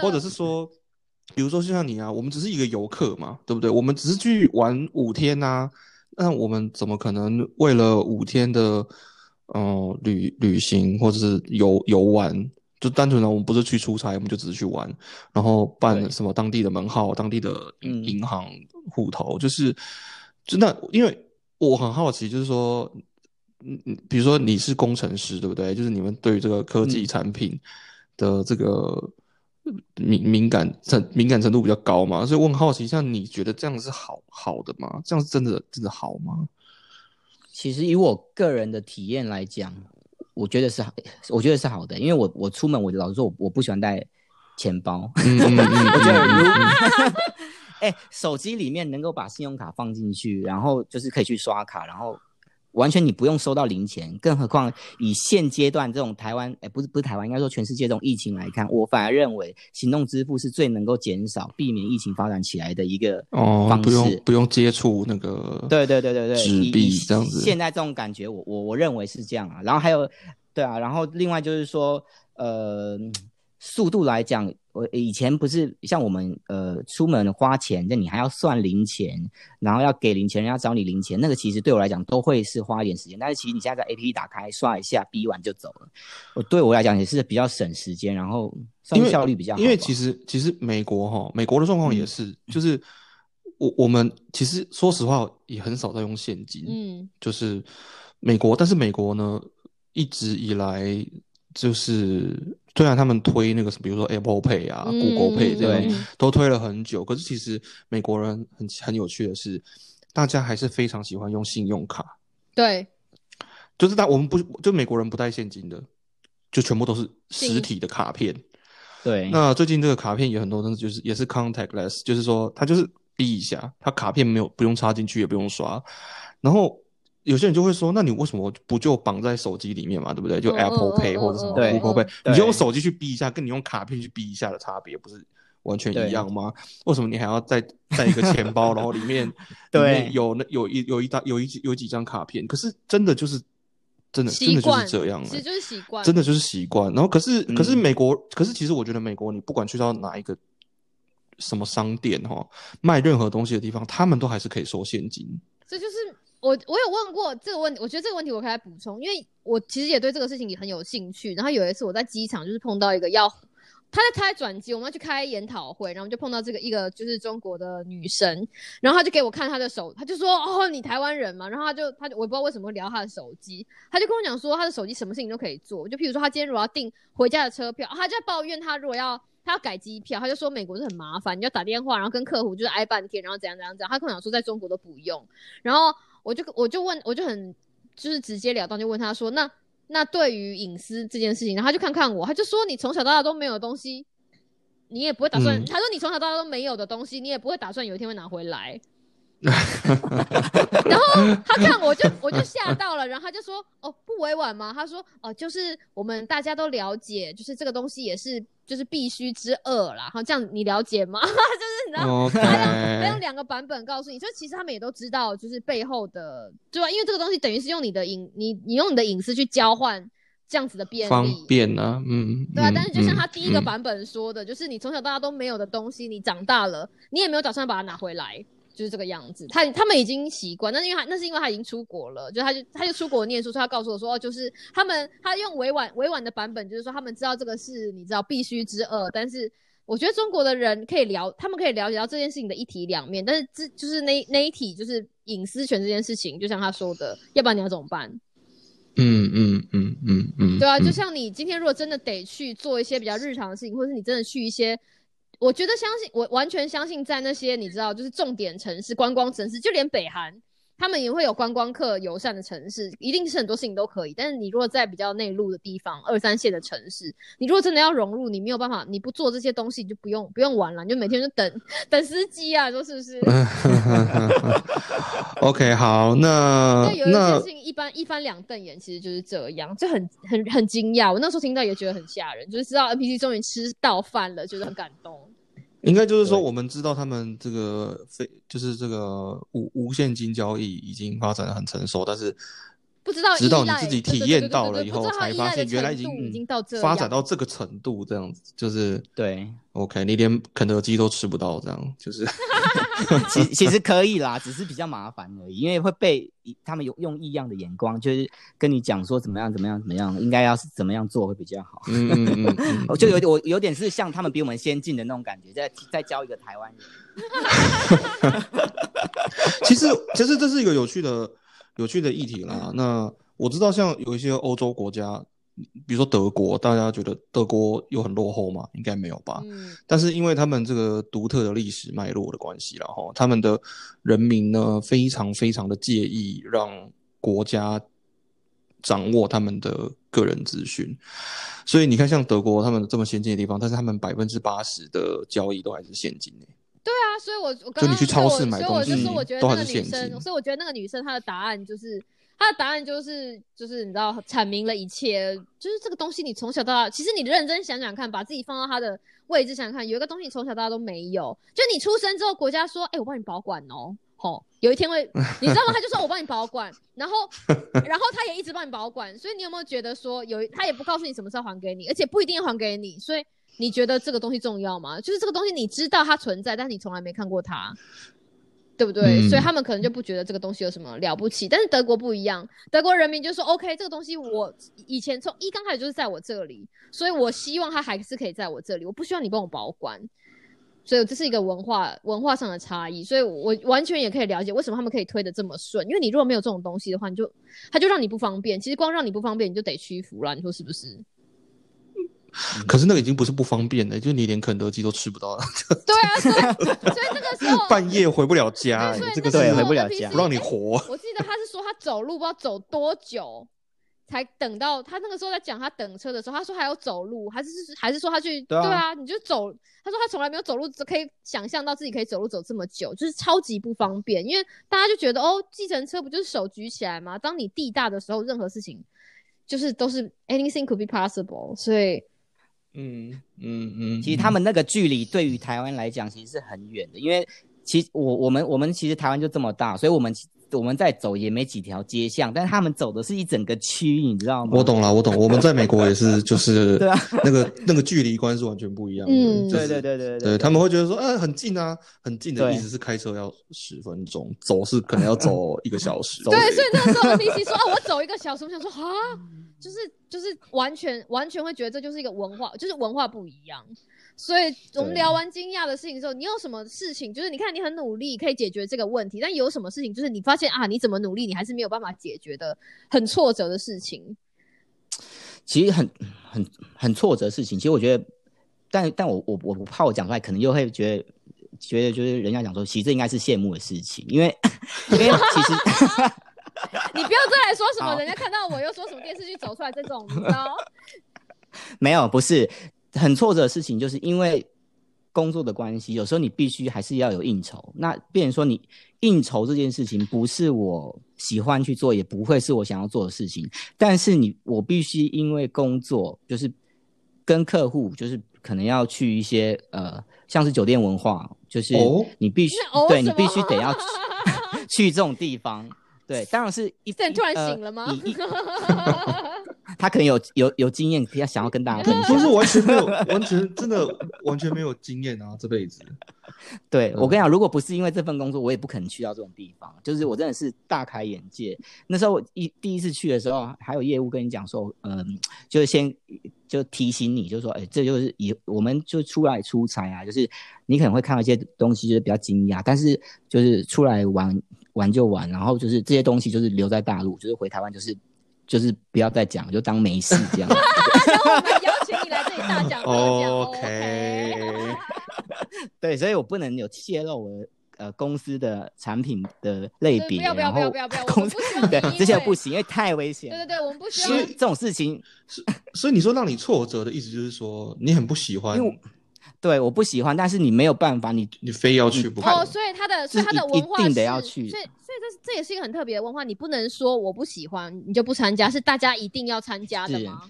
或者是说，比如说就像你啊，我们只是一个游客嘛，对不对？我们只是去玩五天呐、那我们怎么可能为了五天的呃旅旅行或者是游游玩，就单纯的我们不是去出差，我们就只是去玩，然后办什么当地的门号、当地的银行户头，就是就那因为我很好奇，就是说。嗯嗯，比如说你是工程师，对不对？就是你们对于这个科技嗯产品的这个敏敏感程敏感程度比较高嘛，所以我很好奇，像你觉得这样是好好的吗？这样是真的真的好吗？其实以我个人的体验来讲，我觉得是好，我觉得是好的，因为我我出门我老实说我我不喜欢带钱包，(laughs) 我觉得 (laughs) 哎、手机里面能够把信用卡放进去，然后就是可以去刷卡，然后完全你不用收到零钱，更何况以现阶段这种台湾，哎、不是不是台湾，应该说全世界这种疫情来看，我反而认为行动支付是最能够减少、避免疫情发展起来的一个哦，方式。不用不用接触那个对对对对对，纸币这样子。现在这种感觉我，我我认为是这样啊。然后还有，对啊，然后另外就是说，呃，速度来讲，我以前不是像我们呃出门花钱，那你还要算零钱，然后要给零钱，人家找你零钱，那个其实对我来讲都会是花一点时间。但是其实你现在在 A P P 打开刷一下，逼完就走了，我对我来讲也是比较省时间，然后效率比较。因为其实其实美国哈，美国的状况也嗯是，就是我我们其实说实话也很少在用现金，嗯，就是美国，但是美国呢一直以来就是虽然他们推那个什么比如说 Apple Pay 啊、嗯 Google Pay 这对。样都推了很久，可是其实美国人很很有趣的是，大家还是非常喜欢用信用卡，对，就是大我们不就美国人不带现金的，就全部都是实体的卡片。对，那最近这个卡片也很多，但是就是也是 contactless，就是说它就是逼一下，它卡片没有不用插进去，也不用刷。然后有些人就会说，那你为什么不就绑在手机里面嘛，对不对？就嗯 Apple 嗯 Pay 嗯或者什么嗯 Google 嗯 Pay，你就用手机去逼一下，跟你用卡片去逼一下的差别不是完全一样吗？为什么你还要再带一个钱包，然后里面 (laughs) 里对面有那有一有一张有一有几张卡片？可是真的就是真的真的就是这样、欸，其实就是习惯，真的就是习惯。然后可是可是嗯美国，可是其实我觉得美国，你不管去到哪一个什么商店哈，卖任何东西的地方，他们都还是可以收现金。这就是我我有问过这个问题，我觉得这个问题我可以来补充，因为我其实也对这个事情也很有兴趣。然后有一次我在机场就是碰到一个要他在他在转机，我们要去开研讨会，然后就碰到这个一个就是中国的女生，然后他就给我看他的手，他就说哦你台湾人嘛，然后他就他就我不知道为什么会聊他的手机，他就跟我讲说他的手机什么事情都可以做，就譬如说他今天如果要订回家的车票，他就在抱怨他如果要他要改机票，他就说美国是很麻烦，你要打电话，然后跟客户就是挨半天，然后怎样怎样怎样，他跟我讲说在中国都不用，然后我就我就问我就很就是直截了当就问他说那。那对于隐私这件事情，然后他就看看我，他就说你从小到大都没有的东西，你也不会打算。嗯他说你从小到大都没有的东西，你也不会打算有一天会拿回来。(laughs) 然后他看我就我就吓到了，然后他就说哦不委婉吗？他说哦就是我们大家都了解，就是这个东西也是就是必须之恶啦。然后这样你了解吗？(laughs) 就是你知道。OK，他用他用两个版本告诉你，就其实他们也都知道，就是背后的，对吧？因为这个东西等于是用你的隐，你你用你的隐私去交换这样子的便方利，便啊，嗯，对啊。嗯但是就像他嗯第一个嗯版本说的，就是你从小到大都没有的东西，你长大了，你也没有打算把它拿回来。就是这个样子，他他们已经习惯，那是因为他那是因为他已经出国了，就他就他就出国念书，所以他告诉我说，哦，就是他们他用委婉委婉的版本，就是说他们知道这个是你知道必须之恶，但是我觉得中国的人可以了，他们可以了解到这件事情的一体两面，但是这就是那那一体就是隐私权这件事情，就像他说的，要不然你要怎么办？嗯嗯嗯嗯嗯，对啊，嗯就像你今天如果真的得去做一些比较日常的事情，或者是你真的去一些，我觉得相信我完全相信，在那些你知道就是重点城市、观光城市，就连北韩。他们也会有观光客友善的城市，一定是很多事情都可以。但是你如果在比较内陆的地方、二三线的城市，你如果真的要融入，你没有办法，你不做这些东西，你就不用不用玩了，你就每天就等等司机啊，说是不是？(laughs) OK，好，那对，有一那件事情一般一翻两瞪眼，其实就是这样，就很很很惊讶。我那时候听到也觉得很吓人，就是知道 NPC 终于吃到饭了，觉得很感动。应该就是说，我们知道他们这个非就是这个无无现金交易已经发展的很成熟，但是不知道直到你自己体验到了以后，才发现原来已经已经到这发展到这个程度，这样子就是对，OK，你连肯德基都吃不到，这样就是 (laughs) 其其实可以啦，只是比较麻烦而已，因为会被他们有用异样的眼光，就是跟你讲说怎么样怎么样怎么样，应该要是怎么样做会比较好。嗯嗯嗯嗯，(laughs) 我就有点我有点是像他们比我们先进的那种感觉，在在教一个台湾人。(laughs) 其实其实这是一个有趣的有趣的议题啦。那我知道像有一些欧洲国家，比如说德国，大家觉得德国有很落后吗？应该没有吧。嗯，但是因为他们这个独特的历史脉络的关系然后，他们的人民呢非常非常的介意让国家掌握他们的个人资讯，所以你看，像德国他们这么先进的地方，但是他们百分之八十的交易都还是现金所以我我刚刚就你去超市所以我买所以我就东西说，我觉得那个女生，所以我觉得那个女生她的答案就是。她的答案就是，就是你知道，阐明了一切。就是这个东西，你从小到大，其实你认真想想看，把自己放到她的位置想想看，有一个东西你从小到大都没有，就你出生之后，国家说，哎、我帮你保管哦，吼，有一天会，你知道吗？他就说我帮你保管，然后，(laughs) 然后他也一直帮你保管，所以你有没有觉得说，有他也不告诉你什么时候还给你，而且不一定要还给你，所以你觉得这个东西重要吗？就是这个东西你知道它存在，但你从来没看过它。对不对？嗯所以他们可能就不觉得这个东西有什么了不起，但是德国不一样，德国人民就说 OK，这个东西我以前从一刚开始就是在我这里，所以我希望它还是可以在我这里，我不需要你帮我保管。所以这是一个文化文化上的差异，所以我完全也可以了解为什么他们可以推的这么顺，因为你如果没有这种东西的话，你就他就让你不方便，其实光让你不方便，你就得屈服了，你说是不是？可是那个已经不是不方便了，就是你连肯德基都吃不到了，(laughs) 对啊，所以所以那个时候半夜回不了家、这个对回不了家不让你哎活。我记得他是说他走路不知道走多久才等到，他那个时候在讲他等车的时候，他说还要走路，还是还是说他去对啊你就走。他说他从来没有走路，可以想象到自己可以走路走这么久，就是超级不方便。因为大家就觉得哦，计程车不就是手举起来吗？当你地大的时候，任何事情就是都是 anything could be possible，所以嗯。嗯嗯，其实他们那个距离对于台湾来讲其实是很远的，因为其实我我们我们其实台湾就这么大，所以我们我们在走也没几条街巷，但他们走的是一整个区，你知道吗？我懂了，我懂。我们在美国也是，(laughs) 就是对啊那个那个距离观是完全不一样的。嗯就是对对对对对，他们会觉得说，呃，很近啊，很近的意思是开车要十分钟，走是可能要走一个小时。(laughs) 对，所以那个时候 NPC 说啊，我走一个小时，我想说啊，就是就是完全完全会觉得这就是一个文化，就是文化不一样。所以我们聊完惊讶的事情之后，你有什么事情？就是你看你很努力可以解决这个问题，但有什么事情就是你发现啊，你怎么努力你还是没有办法解决的，很挫折的事情？其实很很很挫折的事情。其实我觉得，但但我我我不怕我讲出来，可能又会觉得觉得就是人家讲说，其实这应该是羡慕的事情，因为因为其实 (laughs) 你不要再来说什么，人家看到我又说什么电视剧走出来这种，你知道？没有不是很挫折的事情，就是因为工作的关系，有时候你必须还是要有应酬。那变成说你应酬这件事情不是我喜欢去做，也不会是我想要做的事情，但是你我必须因为工作就是跟客户就是可能要去一些呃像是酒店文化，就是哦你必须、哦对你必须得要去 (laughs) 去这种地方。对，当然是一这你突然呃醒了吗？他可能有有有经验，要想要跟大家分享。(laughs) 不是完全没有，完全真的完全没有经验啊，这辈子。(laughs) 对我嗯跟你讲，如果不是因为这份工作，我也不可能去到这种地方。就是我真的是大开眼界。那时候我一第一次去的时候，还有业务跟你讲说，嗯，就是先就提醒你，就是说，哎，这就是以我们就出来出差啊，就是你可能会看到一些东西，就是比较惊讶，但是就是出来玩玩就玩，然后就是这些东西就是留在大陆，就是回台湾就是就是不要再讲，就当没事这样。(laughs) 然后我们邀请你来这里大讲特讲 OK，(laughs) 对，所以我不能有泄露我的呃公司的产品的类别，不要不要然后不要不要不要，(laughs) 公司对这些不行，因为太危险。对对对，我们不需要因为这种事情，所以你说让你挫折的意思就是说你很不喜欢因，为我对我不喜欢，但是你没有办法，你你非要去不可。哦，所以他的所以他的文化一定得是要去所以所以这这也是一个很特别的文化，你不能说我不喜欢你就不参加，是大家一定要参加的吗？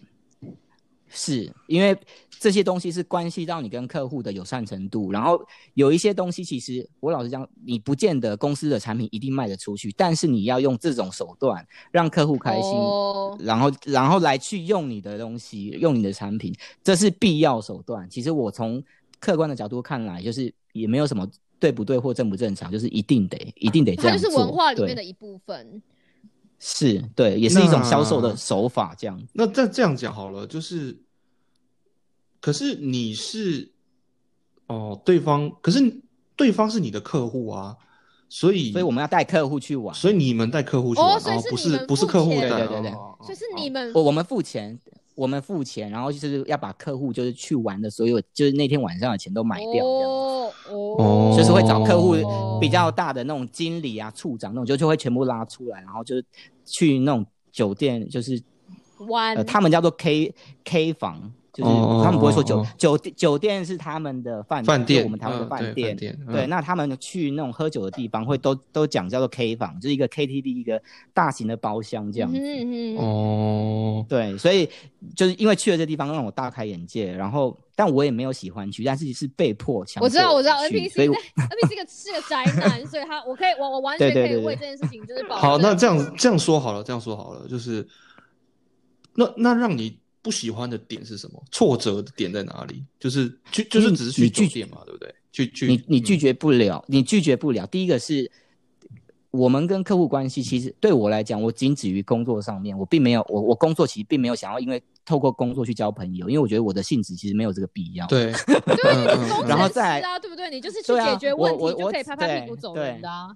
是因为这些东西是关系到你跟客户的友善程度，然后有一些东西，其实我老实讲，你不见得公司的产品一定卖得出去，但是你要用这种手段让客户开心，哦然后然后来去用你的东西，用你的产品，这是必要手段。其实我从客观的角度看来，就是也没有什么对不对或正不正常，就是一定得一定得这它就是。文化里面的一部分。是对，也是一种销售的手法，这样。那再这样讲好了，就是，可是你是哦，对方，可是对方是你的客户啊，所以所以我们要带客户去玩。所以你们带客户去哦玩，所以是你不是不是付客户带，对对对对。哦所以是你们我我们付钱，我们付钱，然后就是要把客户就是去玩的所有，就是那天晚上的钱都买掉，这样。哦哦。就是会找客户哦比较大的那种经理啊、处长那种，就就会全部拉出来，然后就是去那种酒店，就是玩。呃，他们叫做 K K 房，就是哦他们不会说酒酒酒店是他们的饭饭店我们台湾的饭店。对，嗯。那他们去那种喝酒的地方，会都都讲叫做 K 房，就是一个 KTV 一个大型的包厢这样子。嗯嗯哦，对，所以就是因为去了这地方让我大开眼界，然后但我也没有喜欢去，但是是被迫强我知道我知道去 NPC 所以在 NPC 个是个宅男，(laughs) 所以他我可以我我完全可以为这件事情就是保好，那这样这样说好了，这样说好了，就是那那让你不喜欢的点是什么？挫折的点在哪里？就是去就是只是去拒绝嘛，对不对？去去你你拒嗯绝不了，你拒绝不了。第一个是我们跟客户关系，其实对我来讲，我仅止于工作上面，我并没有我我工作其实并没有想要因为透过工作去交朋友，因为我觉得我的性质其实没有这个必要。对，(laughs) 对，然后再啊，对不对？你就是去解决问题就可以拍拍屁股走人的啊。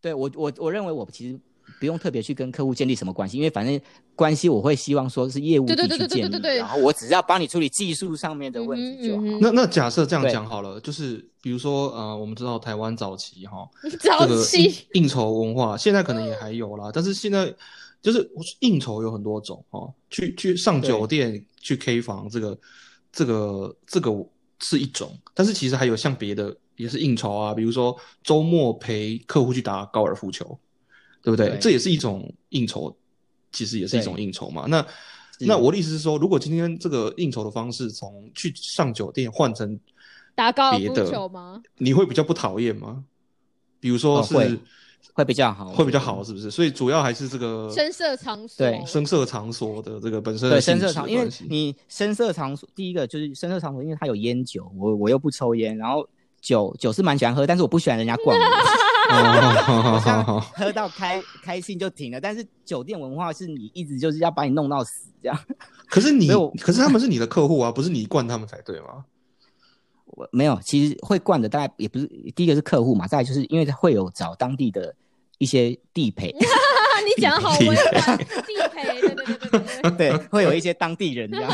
对我我我认为我其实不用特别去跟客户建立什么关系，因为反正关系我会希望说是业务对对对地去建立，对对对对。然后我只要帮你处理技术上面的问题就好。那那假设这样讲好了，就是比如说呃，我们知道台湾早期哈，(laughs) 早这个应期应酬文化，现在可能也还有啦，但是现在就是应酬有很多种哦，去去上酒店、去 K 房，这个这个这个是一种，但是其实还有像别的也是应酬啊，比如说周末陪客户去打高尔夫球，对不对？对这也是一种应酬，其实也是一种对应酬嘛。那那我的意思是说，如果今天这个应酬的方式从去上酒店换成打高尔夫别的球吗？你会比较不讨厌吗？比如说是、哦会会比较好，会比较好，是不是？所以主要还是这个深色场所，对声色场所的这个本身对的深色场，因为你深色场所，第一个就是深色场所，因为它有烟酒，我我又不抽烟，然后酒酒是蛮喜欢喝，但是我不喜欢人家灌我，(laughs) 好好像好，喝到开开心就停了。但是酒店文化是你一直就是要把你弄到死这样。(laughs) 可是你有，可是他们是你的客户啊，不是你灌他们才对吗？我没有，其实会灌的大概也不是第一个是客户嘛，再来就是因为会有找当地的一些地陪，(laughs) 你讲得好委婉，地陪，对对对对对对。对，会有一些当地人这样。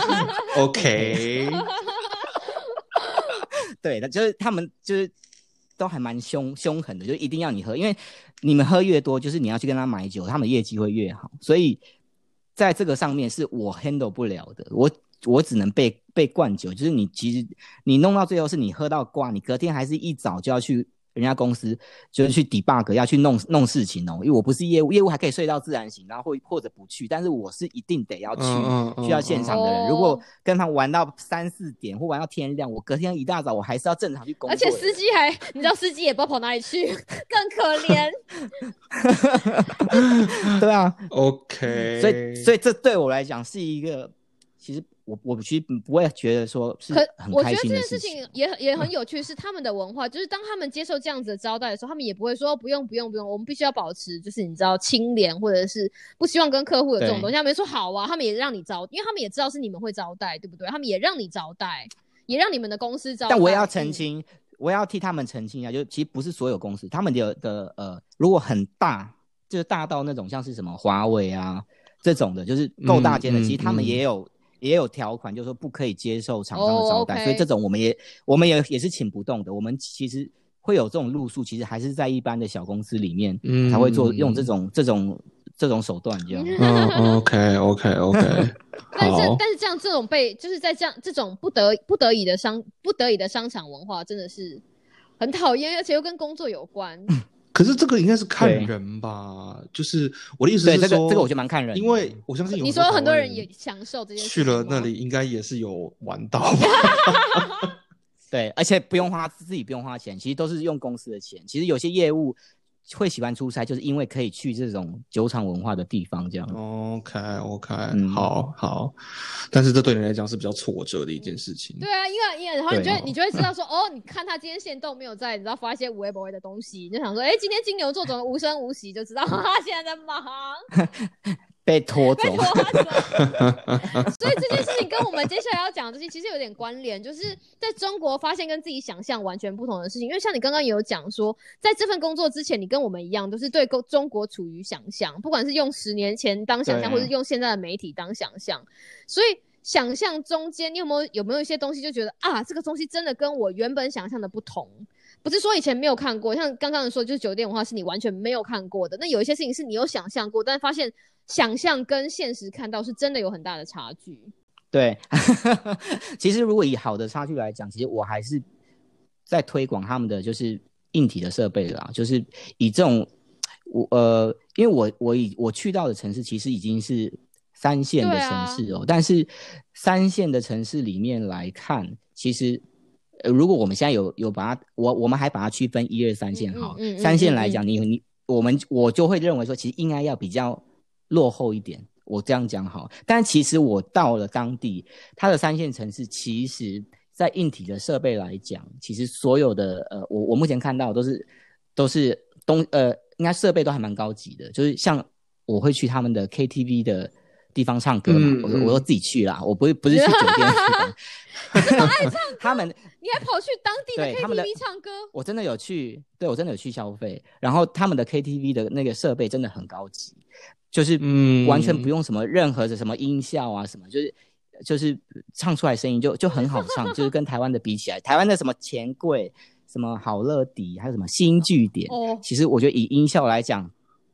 OK，对 (laughs) 的，就是他们就是都还蛮凶凶狠的，就一定要你喝，因为你们喝越多，就是你要去跟他买酒，他们业绩会越好。所以在这个上面是我 handle 不了的，我我只能被被灌酒，就是你其实你弄到最后是你喝到挂，你隔天还是一早就要去。人家公司就是去 debug，要去弄弄事情哦，因为我不是业务，业务还可以睡到自然醒，然后或或者不去，但是我是一定得要去，嗯嗯需要现场的人。嗯如果跟他玩到三四点或玩到天亮，我隔天一大早我还是要正常去工作而。且司机还，你知道司机也不知道跑哪里去，更可怜。(laughs) 对啊，OK，所以所以这对我来讲是一个，其实我我其实不会觉得说是可很我觉得这件事情也很也很有趣，是他们的文化，就是当他们接受这样子的招待的时候，他们也不会说不用不用不用，我们必须要保持就是你知道清廉，或者是不希望跟客户有这种东西。他们说好啊，他们也让你招，因为他们也知道是你们会招待，对不对？他们也让你招待，也让你们的公司招待。但我也要澄嗯，清，我也要替他们澄清一下，就其实不是所有公司，他们的的呃，如果很大，就是大到那种像是什么华为啊这种的，就是够大间的，其实他们嗯也有。也有条款，就是说不可以接受厂商的哦招待所以这种我们也我们也也是请不动的。我们其实会有这种路数，其实还是在一般的小公司里面嗯才会做用这种这种这种手段这样。嗯，OK OK OK，但是，但是这样这种被就是在这样这种不得不得已的商不得已的商场文化，真的是很讨厌，而且又跟工作有关。(laughs) 可是这个应该是看人吧，就是我的意思，是说，这个这个我觉得蛮看人，因为我相信有你说很多人也享受这件事去了那里，应该也是有玩到吧？(laughs) 对，而且不用花自己不用花钱，其实都是用公司的钱。其实有些业务会喜欢出差，就是因为可以去这种酒厂文化的地方，这样。OK OK，、嗯好好，但是这对你来讲是比较挫折的一件事情。对啊，因为因为然后你就你就会知道说，(laughs) 哦，你看他今天线动没有在，你知道发一些无微不微的东西，你就想说，哎，今天金牛座怎么无声无息，就知道他现在在忙，(laughs) (laughs) 被拖走。(laughs) 所以这件事情跟我们接下来要讲的东西其实有点关联，就是在中国发现跟自己想象完全不同的事情。因为像你刚刚也有讲说，在这份工作之前，你跟我们一样，都是对中中国处于想象，不管是用十年前当想象，或是用现在的媒体当想象，所以。想象中间，你有没有有没有一些东西就觉得啊，这个东西真的跟我原本想象的不同？不是说以前没有看过，像刚刚说，就是酒店文化是你完全没有看过的。那有一些事情是你有想象过，但发现想象跟现实看到是真的有很大的差距。对。(laughs) 其实如果以好的差距来讲，其实我还是在推广他们的就是硬体的设备啦，就是以这种我呃，因为我我以我去到的城市其实已经是三线的城市哦，但是三线的城市里面来看，其实。呃，如果我们现在有有把它，我我们还把它区分一二三线哈，嗯嗯嗯三线来嗯讲，你你我们我就会认为说，其实应该要比较落后一点。我这样讲好，但其实我到了当地，它的三线城市，其实在硬体的设备来讲，其实所有的呃，我我目前看到都是都是东呃，应该设备都还蛮高级的，就是像我会去他们的 KTV 的地方唱歌嘛，我我都自己去啦，我不会不是去酒店去的 (laughs) (laughs) 他们你还跑去当地的 KTV 唱歌？我真的有去，对我真的有去消费，然后他们的 KTV 的那个设备真的很高级，就是嗯。完全不用什么任何的什么音效啊什么，就是就是唱出来声音就就很好唱，(laughs) 就是跟台湾的比起来，台湾的什么钱柜、什么好乐迪，还有什么新据点，哦，其实我觉得以音效来讲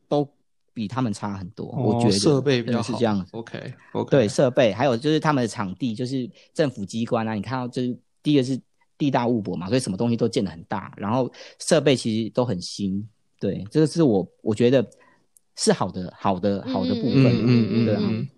都比他们差很多，我觉得。哦设备比较是这样。OK OK，对设备，还有就是他们的场地，就是政府机关啊，你看到就是第一个是地大物博嘛，所以什么东西都建得很大，然后设备其实都很新，对，这个是我我觉得是好的好的好的部分，嗯嗯嗯对啊，嗯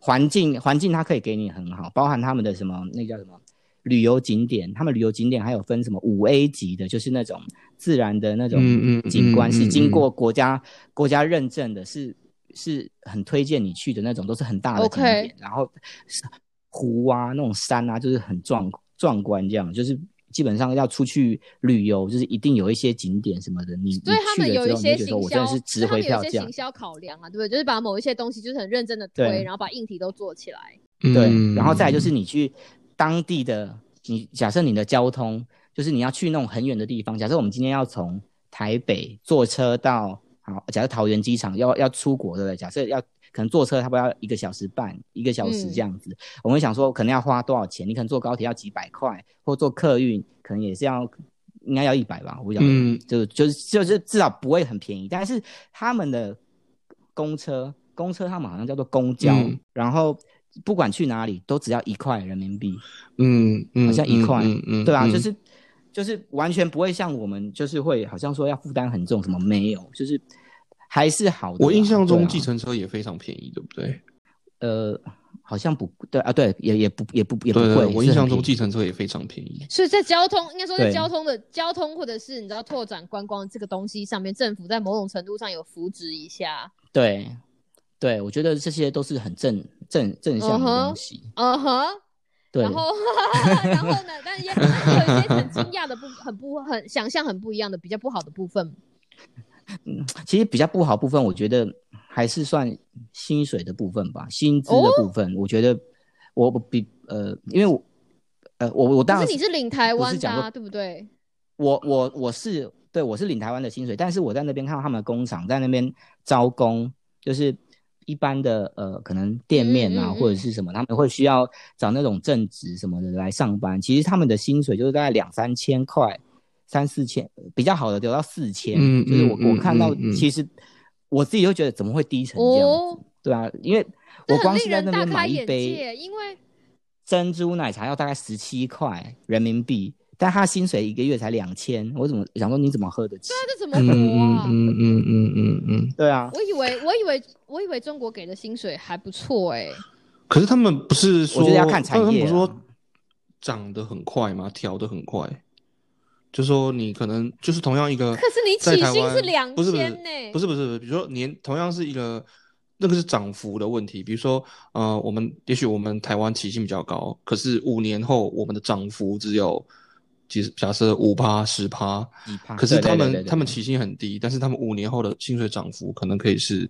环境环境它可以给你很好，包含他们的什么那叫什么旅游景点，他们旅游景点还有分什么五 A 级的，就是那种自然的那种景观，是经过国家国家认证的，是是很推荐你去的那种，都是很大的景点然后是湖啊那种山啊，就是很壮壮观，这样就是基本上要出去旅游，就是一定有一些景点什么的，你所以他们有一些行销，我真的是值回票价所以他们有一些行。销考量啊，对不对？就是把某一些东西就是很认真的推，然后把硬体都做起来。对，嗯然后再来就是你去当地的，你假设你的交通，就是你要去那种很远的地方，假设我们今天要从台北坐车到好，假设桃园机场要要出国，对不对？假设要可能坐车差不多要一个小时半、一个小时这样子，我们想说可能要花多少钱？你可能坐高铁要几百块，或坐客运可能也是要应该要一百吧，我不晓得。嗯。就就是就是至少不会很便宜，但是他们的公车，公车他们好像叫做公交，嗯。然后不管去哪里都只要一块人民币，嗯嗯，好像一块，嗯嗯，对啊，嗯。就是就是完全不会像我们就是会好像说要负担很重，什么没有，就是还是好的啦。我印象中计程车也非常便宜，对不对？呃好像不对啊，对，也也不也不也不贵，我印象中记计程车也非常便宜。所以在交通，应该说在交通的交通，或者是你知道拓展观光这个东西上面，政府在某种程度上有扶植一下。对对，我觉得这些都是很正正正向的东西。嗯哼，对，然后 (laughs) 然后呢？但也但有一些很惊讶的部，很不很想象很不一样的比较不好的部分。其实比较不好部分，我觉得还是算薪水的部分吧，薪资的哦部分，我觉得我比呃，因为我呃，我我当然可是你是领台湾的、啊，对不对？我我我是对我是领台湾的薪水，但是我在那边看到他们的工厂在那边招工，就是一般的呃可能店面啊、嗯嗯嗯或者是什么，他们会需要找那种正职什么的来上班。其实他们的薪水就是大概两三千块，三四千，比较好的有到四千。嗯就是我、嗯我看到其实我自己就觉得怎么会低成这样子？哦，对啊，因为我光是令人大在那边买一杯界，因为珍珠奶茶要大概十七块人民币，但他薪水一个月才两千，我怎么想说你怎么喝得起？对啊这怎么嗯活啊？嗯嗯嗯嗯嗯。对啊，我以为我以为我以为中国给的薪水还不错哎、可是他们不是说，我觉得要看产业啊他们不是说涨得很快吗？调得很快，就说你可能就是同样一个，可是你起薪是两不是不是千呢，不是不是不是，比如说年同样是一个，那个是涨幅的问题。比如说，呃，我们也许我们台湾起薪比较高，可是五年后我们的涨幅只有，其实假设五趴十趴，可是他们对对对对对他们起薪很低，但是他们五年后的薪水涨幅可能可以是，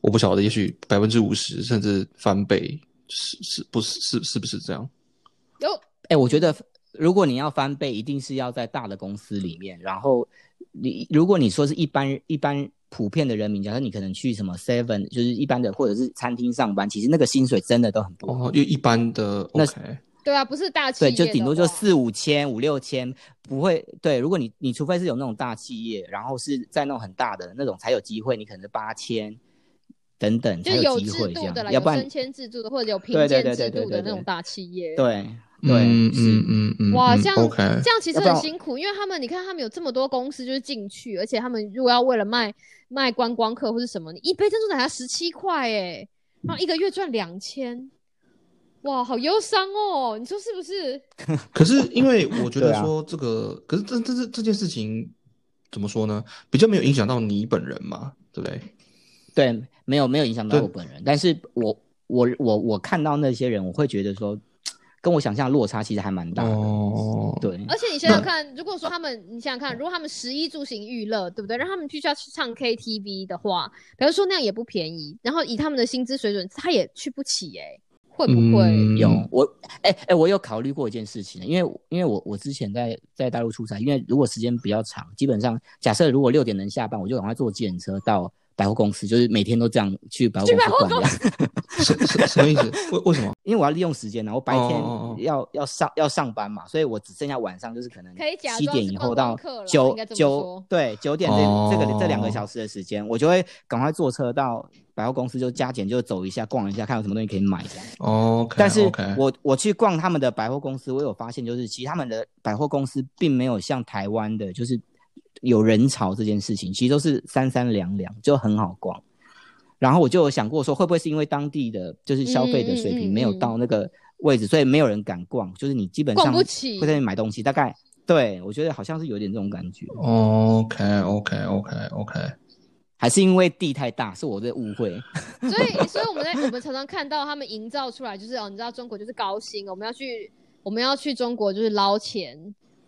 我不晓得，也许百分之五十甚至翻倍，是是不是是是不是这样？有哎、我觉得如果你要翻倍，一定是要在大的公司里面。然后你如果你说是一般一般普遍的人民，假设你可能去什么 Seven，就是一般的或者是餐厅上班，其实那个薪水真的都很不好。哦，就一般的那对啊，不是大企业对，就顶多就四五千、五六千，不会。对，如果你你除非是有那种大企业，然后是在那种很大的那种才有机会，你可能是八千等等才有机会这样的啦，，要不然有升迁制度的或者有评对对鉴制对对对对对度的那种大企业。对对嗯嗯嗯嗯，哇，嗯这样这样其实很辛苦，因为他们你看他们有这么多公司就是进去，而且他们如果要为了卖卖观光客或是什么，你一杯珍珠奶茶十七块哎，然后一个月赚两千，哇，好忧伤哦，你说是不是？(laughs) 可是因为我觉得说这个，可是这这这这件事情怎么说呢？比较没有影响到你本人嘛，对不对？对，没有没有影响到我本人，但是我我我我看到那些人，我会觉得说，跟我想象落差其实还蛮大的。哦，对，而且你想想看，如果说他们，你想想看，如果他们食衣住行娱乐，对不对？让他们必须要去唱 KTV 的话，比如说那样也不便宜，然后以他们的薪资水准，他也去不起哎、会不会？嗯有我，哎、哎、我有考虑过一件事情，因为因为我我之前在在大陆出差，因为如果时间比较长，基本上假设如果六点能下班，我就赶快坐计程车到百货公司，就是每天都这样去百货公司。(laughs) 什什什么意思？为为什么？因为我要利用时间呢，我白天哦哦哦要要上要上班嘛，所以我只剩下晚上，就是可能七点以后到九九说对九点这、哦这个这两个小时的时间，我就会赶快坐车到百货公司，就加减就走一下逛一下，看有什么东西可以买这样。OK，但是我我去逛他们的百货公司，我有发现，就是其实他们的百货公司并没有像台湾的，就是有人潮这件事情，其实都是三三两两，就很好逛。然后我就有想过说，会不会是因为当地的就是消费的水平没有嗯到那个位置，所以没有人敢逛，就是你基本逛上不起会在那里买东西，大概对我觉得好像是有点这种感觉，OK OK OK OK，还是因为地太大，是我的误会。所以，所以我们在我们常常看到他们营造出来，就是哦，你知道中国就是高薪，我们要去我们要去中国就是捞钱，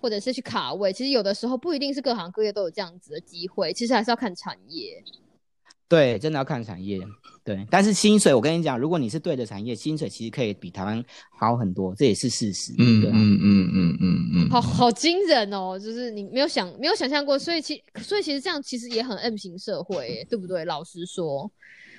或者是去卡位，其实有的时候不一定是各行各业都有这样子的机会，其实还是要看产业。对，真的要看产业。对，但是薪水，我跟你讲，如果你是对的产业，薪水其实可以比台湾好很多，这也是事实。嗯嗯嗯嗯嗯嗯，好好惊人哦！就是你没有想没有想象过，所以其所以其实这样其实也很 M 型社会耶，对不对？老实说，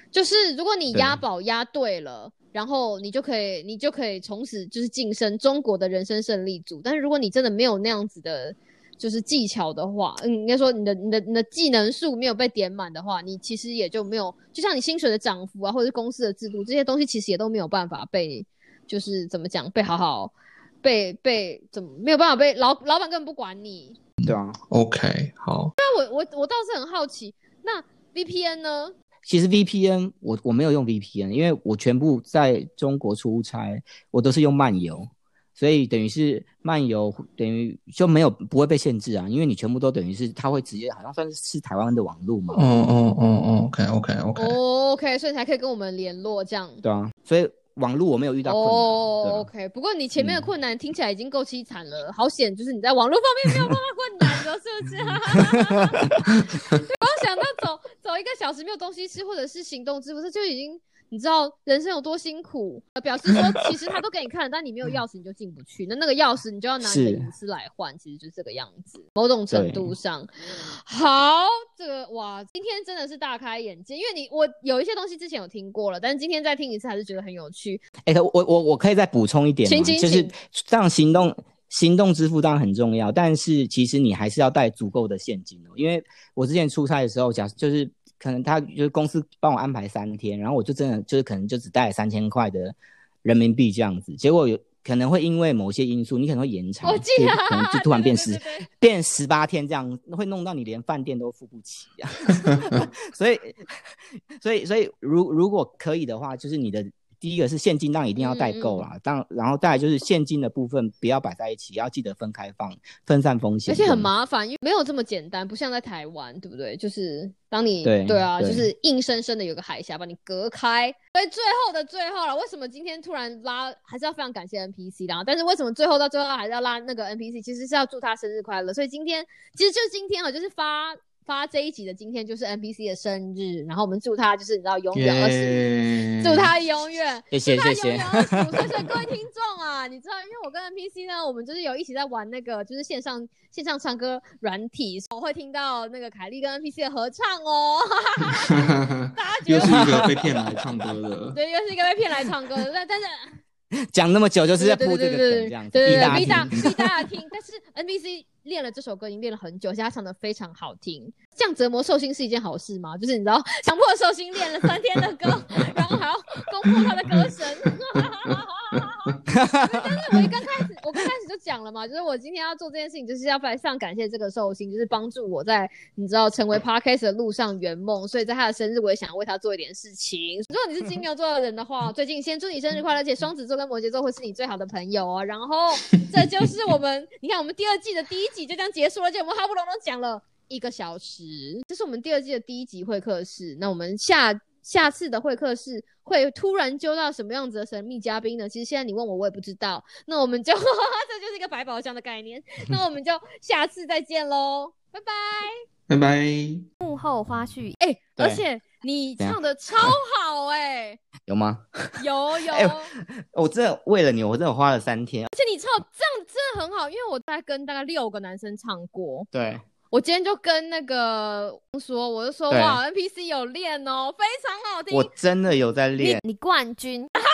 就是如果你押宝押对了，然后你就可以你就可以从此就是晋升中国的人生胜利组。但是如果你真的没有那样子的，就是技巧的话，嗯，应该说你的你的你的技能数没有被点满的话，你其实也就没有，就像你薪水的涨幅啊，或者是公司的制度这些东西，其实也都没有办法被就是怎么讲被好好。被被怎么没有办法被老老板根本不管你，对啊。OK，好，那我我我倒是很好奇，那 VPN 呢？其实 VPN 我我没有用 VPN，因为我全部在中国出差，我都是用漫游，所以等于是漫游等于就没有不会被限制啊，因为你全部都等于是它会直接好像算是是台湾的网路嘛，哦哦哦哦，OK OK OK，哦 OK，所以才可以跟我们联络这样。对啊，所以网络我没有遇到困难，哦，OK，不过你前面的嗯困难听起来已经够凄惨了，好险，就是你在网络方面没有碰到困难的，是不是？(laughs) 走走一个小时没有东西吃，或者是行动支付，这就已经你知道人生有多辛苦。呃表示说，其实他都给你看了，但你没有钥匙你就进不去，那那个钥匙你就要拿你的是隐私来换，其实就是这个样子。某种程度上，好，这个哇，今天真的是大开眼界，因为你我有一些东西之前有听过了，但是今天再听一次还是觉得很有趣。哎、可我我我可以再补充一点就是请这样行动行动支付当然很重要，但是其实你还是要带足够的现金哦。因为我之前出差的时候，假就是可能他就是公司帮我安排三天，然后我就真的就是可能就只带了三千块的人民币这样子，结果有可能会因为某些因素，你可能会延长，我记得就可能就突然变 (laughs) 十变十八天这样，会弄到你连饭店都付不起啊。(laughs) (laughs) 所以，所以，所以，如如果可以的话，就是你的第一个是现金，当然一定要带够嗯啦。当然后再来就是现金的部分不要摆在一起，要记得分开放，分散风险。而且很。麻烦，因为没有这么简单，不像在台湾，对不对？就是当你对啊，就是硬生生的有个海峡把你隔开。所以最后的最后了，为什么今天突然拉，还是要非常感谢 NPC 啦。但是为什么最后到最后还是要拉那个 NPC？其实是要祝他生日快乐。所以今天其实就今天啊，就是发。发这一集的今天就是 NPC 的生日，然后我们祝他就是你知道永远二十祝他永远，谢谢谢谢各位听众啊，(laughs) 你知道，因为我跟 NPC 呢，我们就是有一起在玩那个就是线上线上唱歌软体，我会听到那个凯莉跟 NPC 的合唱哦。(laughs) 大家觉又得是一个被骗来唱歌的，(laughs) 对，又是一个被骗来唱歌的，但但是讲那么久就是在对铺这个对对对梗这样子，对逼大家听。逼大家听。但是 NPC 练了这首歌已经练了很久，而且他唱的非常好听。这样折磨寿星是一件好事吗？就是你知道，强迫寿星练了三天的歌，然后还要攻破他的歌声。(laughs) 但是我一刚开始，我刚开始就讲了嘛，就是我今天要做这件事情，就是要非常感谢这个寿星，就是帮助我在你知道成为 podcast 的路上圆梦。所以在他的生日，我也想要为他做一点事情。如果你是金牛座的人的话，最近先祝你生日快乐，而且双子座跟摩羯座会是你最好的朋友哦。然后这就是我们，你看我们第二季的第一集就这样结束了，就我们好不容易讲了一个小时，这是我们第二季的第一集会客室。那我们下下次的会客室会突然揪到什么样子的神秘嘉宾呢？其实现在你问我，我也不知道。那我们就 (laughs) 这就是一个百宝箱的概念。(laughs) 那我们就下次再见喽，拜拜。拜拜。幕后花絮，哎、对而且你唱的超好哎、(laughs) 有吗？有有，(laughs) 我真的为了你，我真的花了三天。而且你唱这样真的很好，因为我在跟大概六个男生唱过。对，我今天就跟那个说，我就说哇，NPC 有练哦，非常好听。我真的有在练。你冠军，哈 (laughs)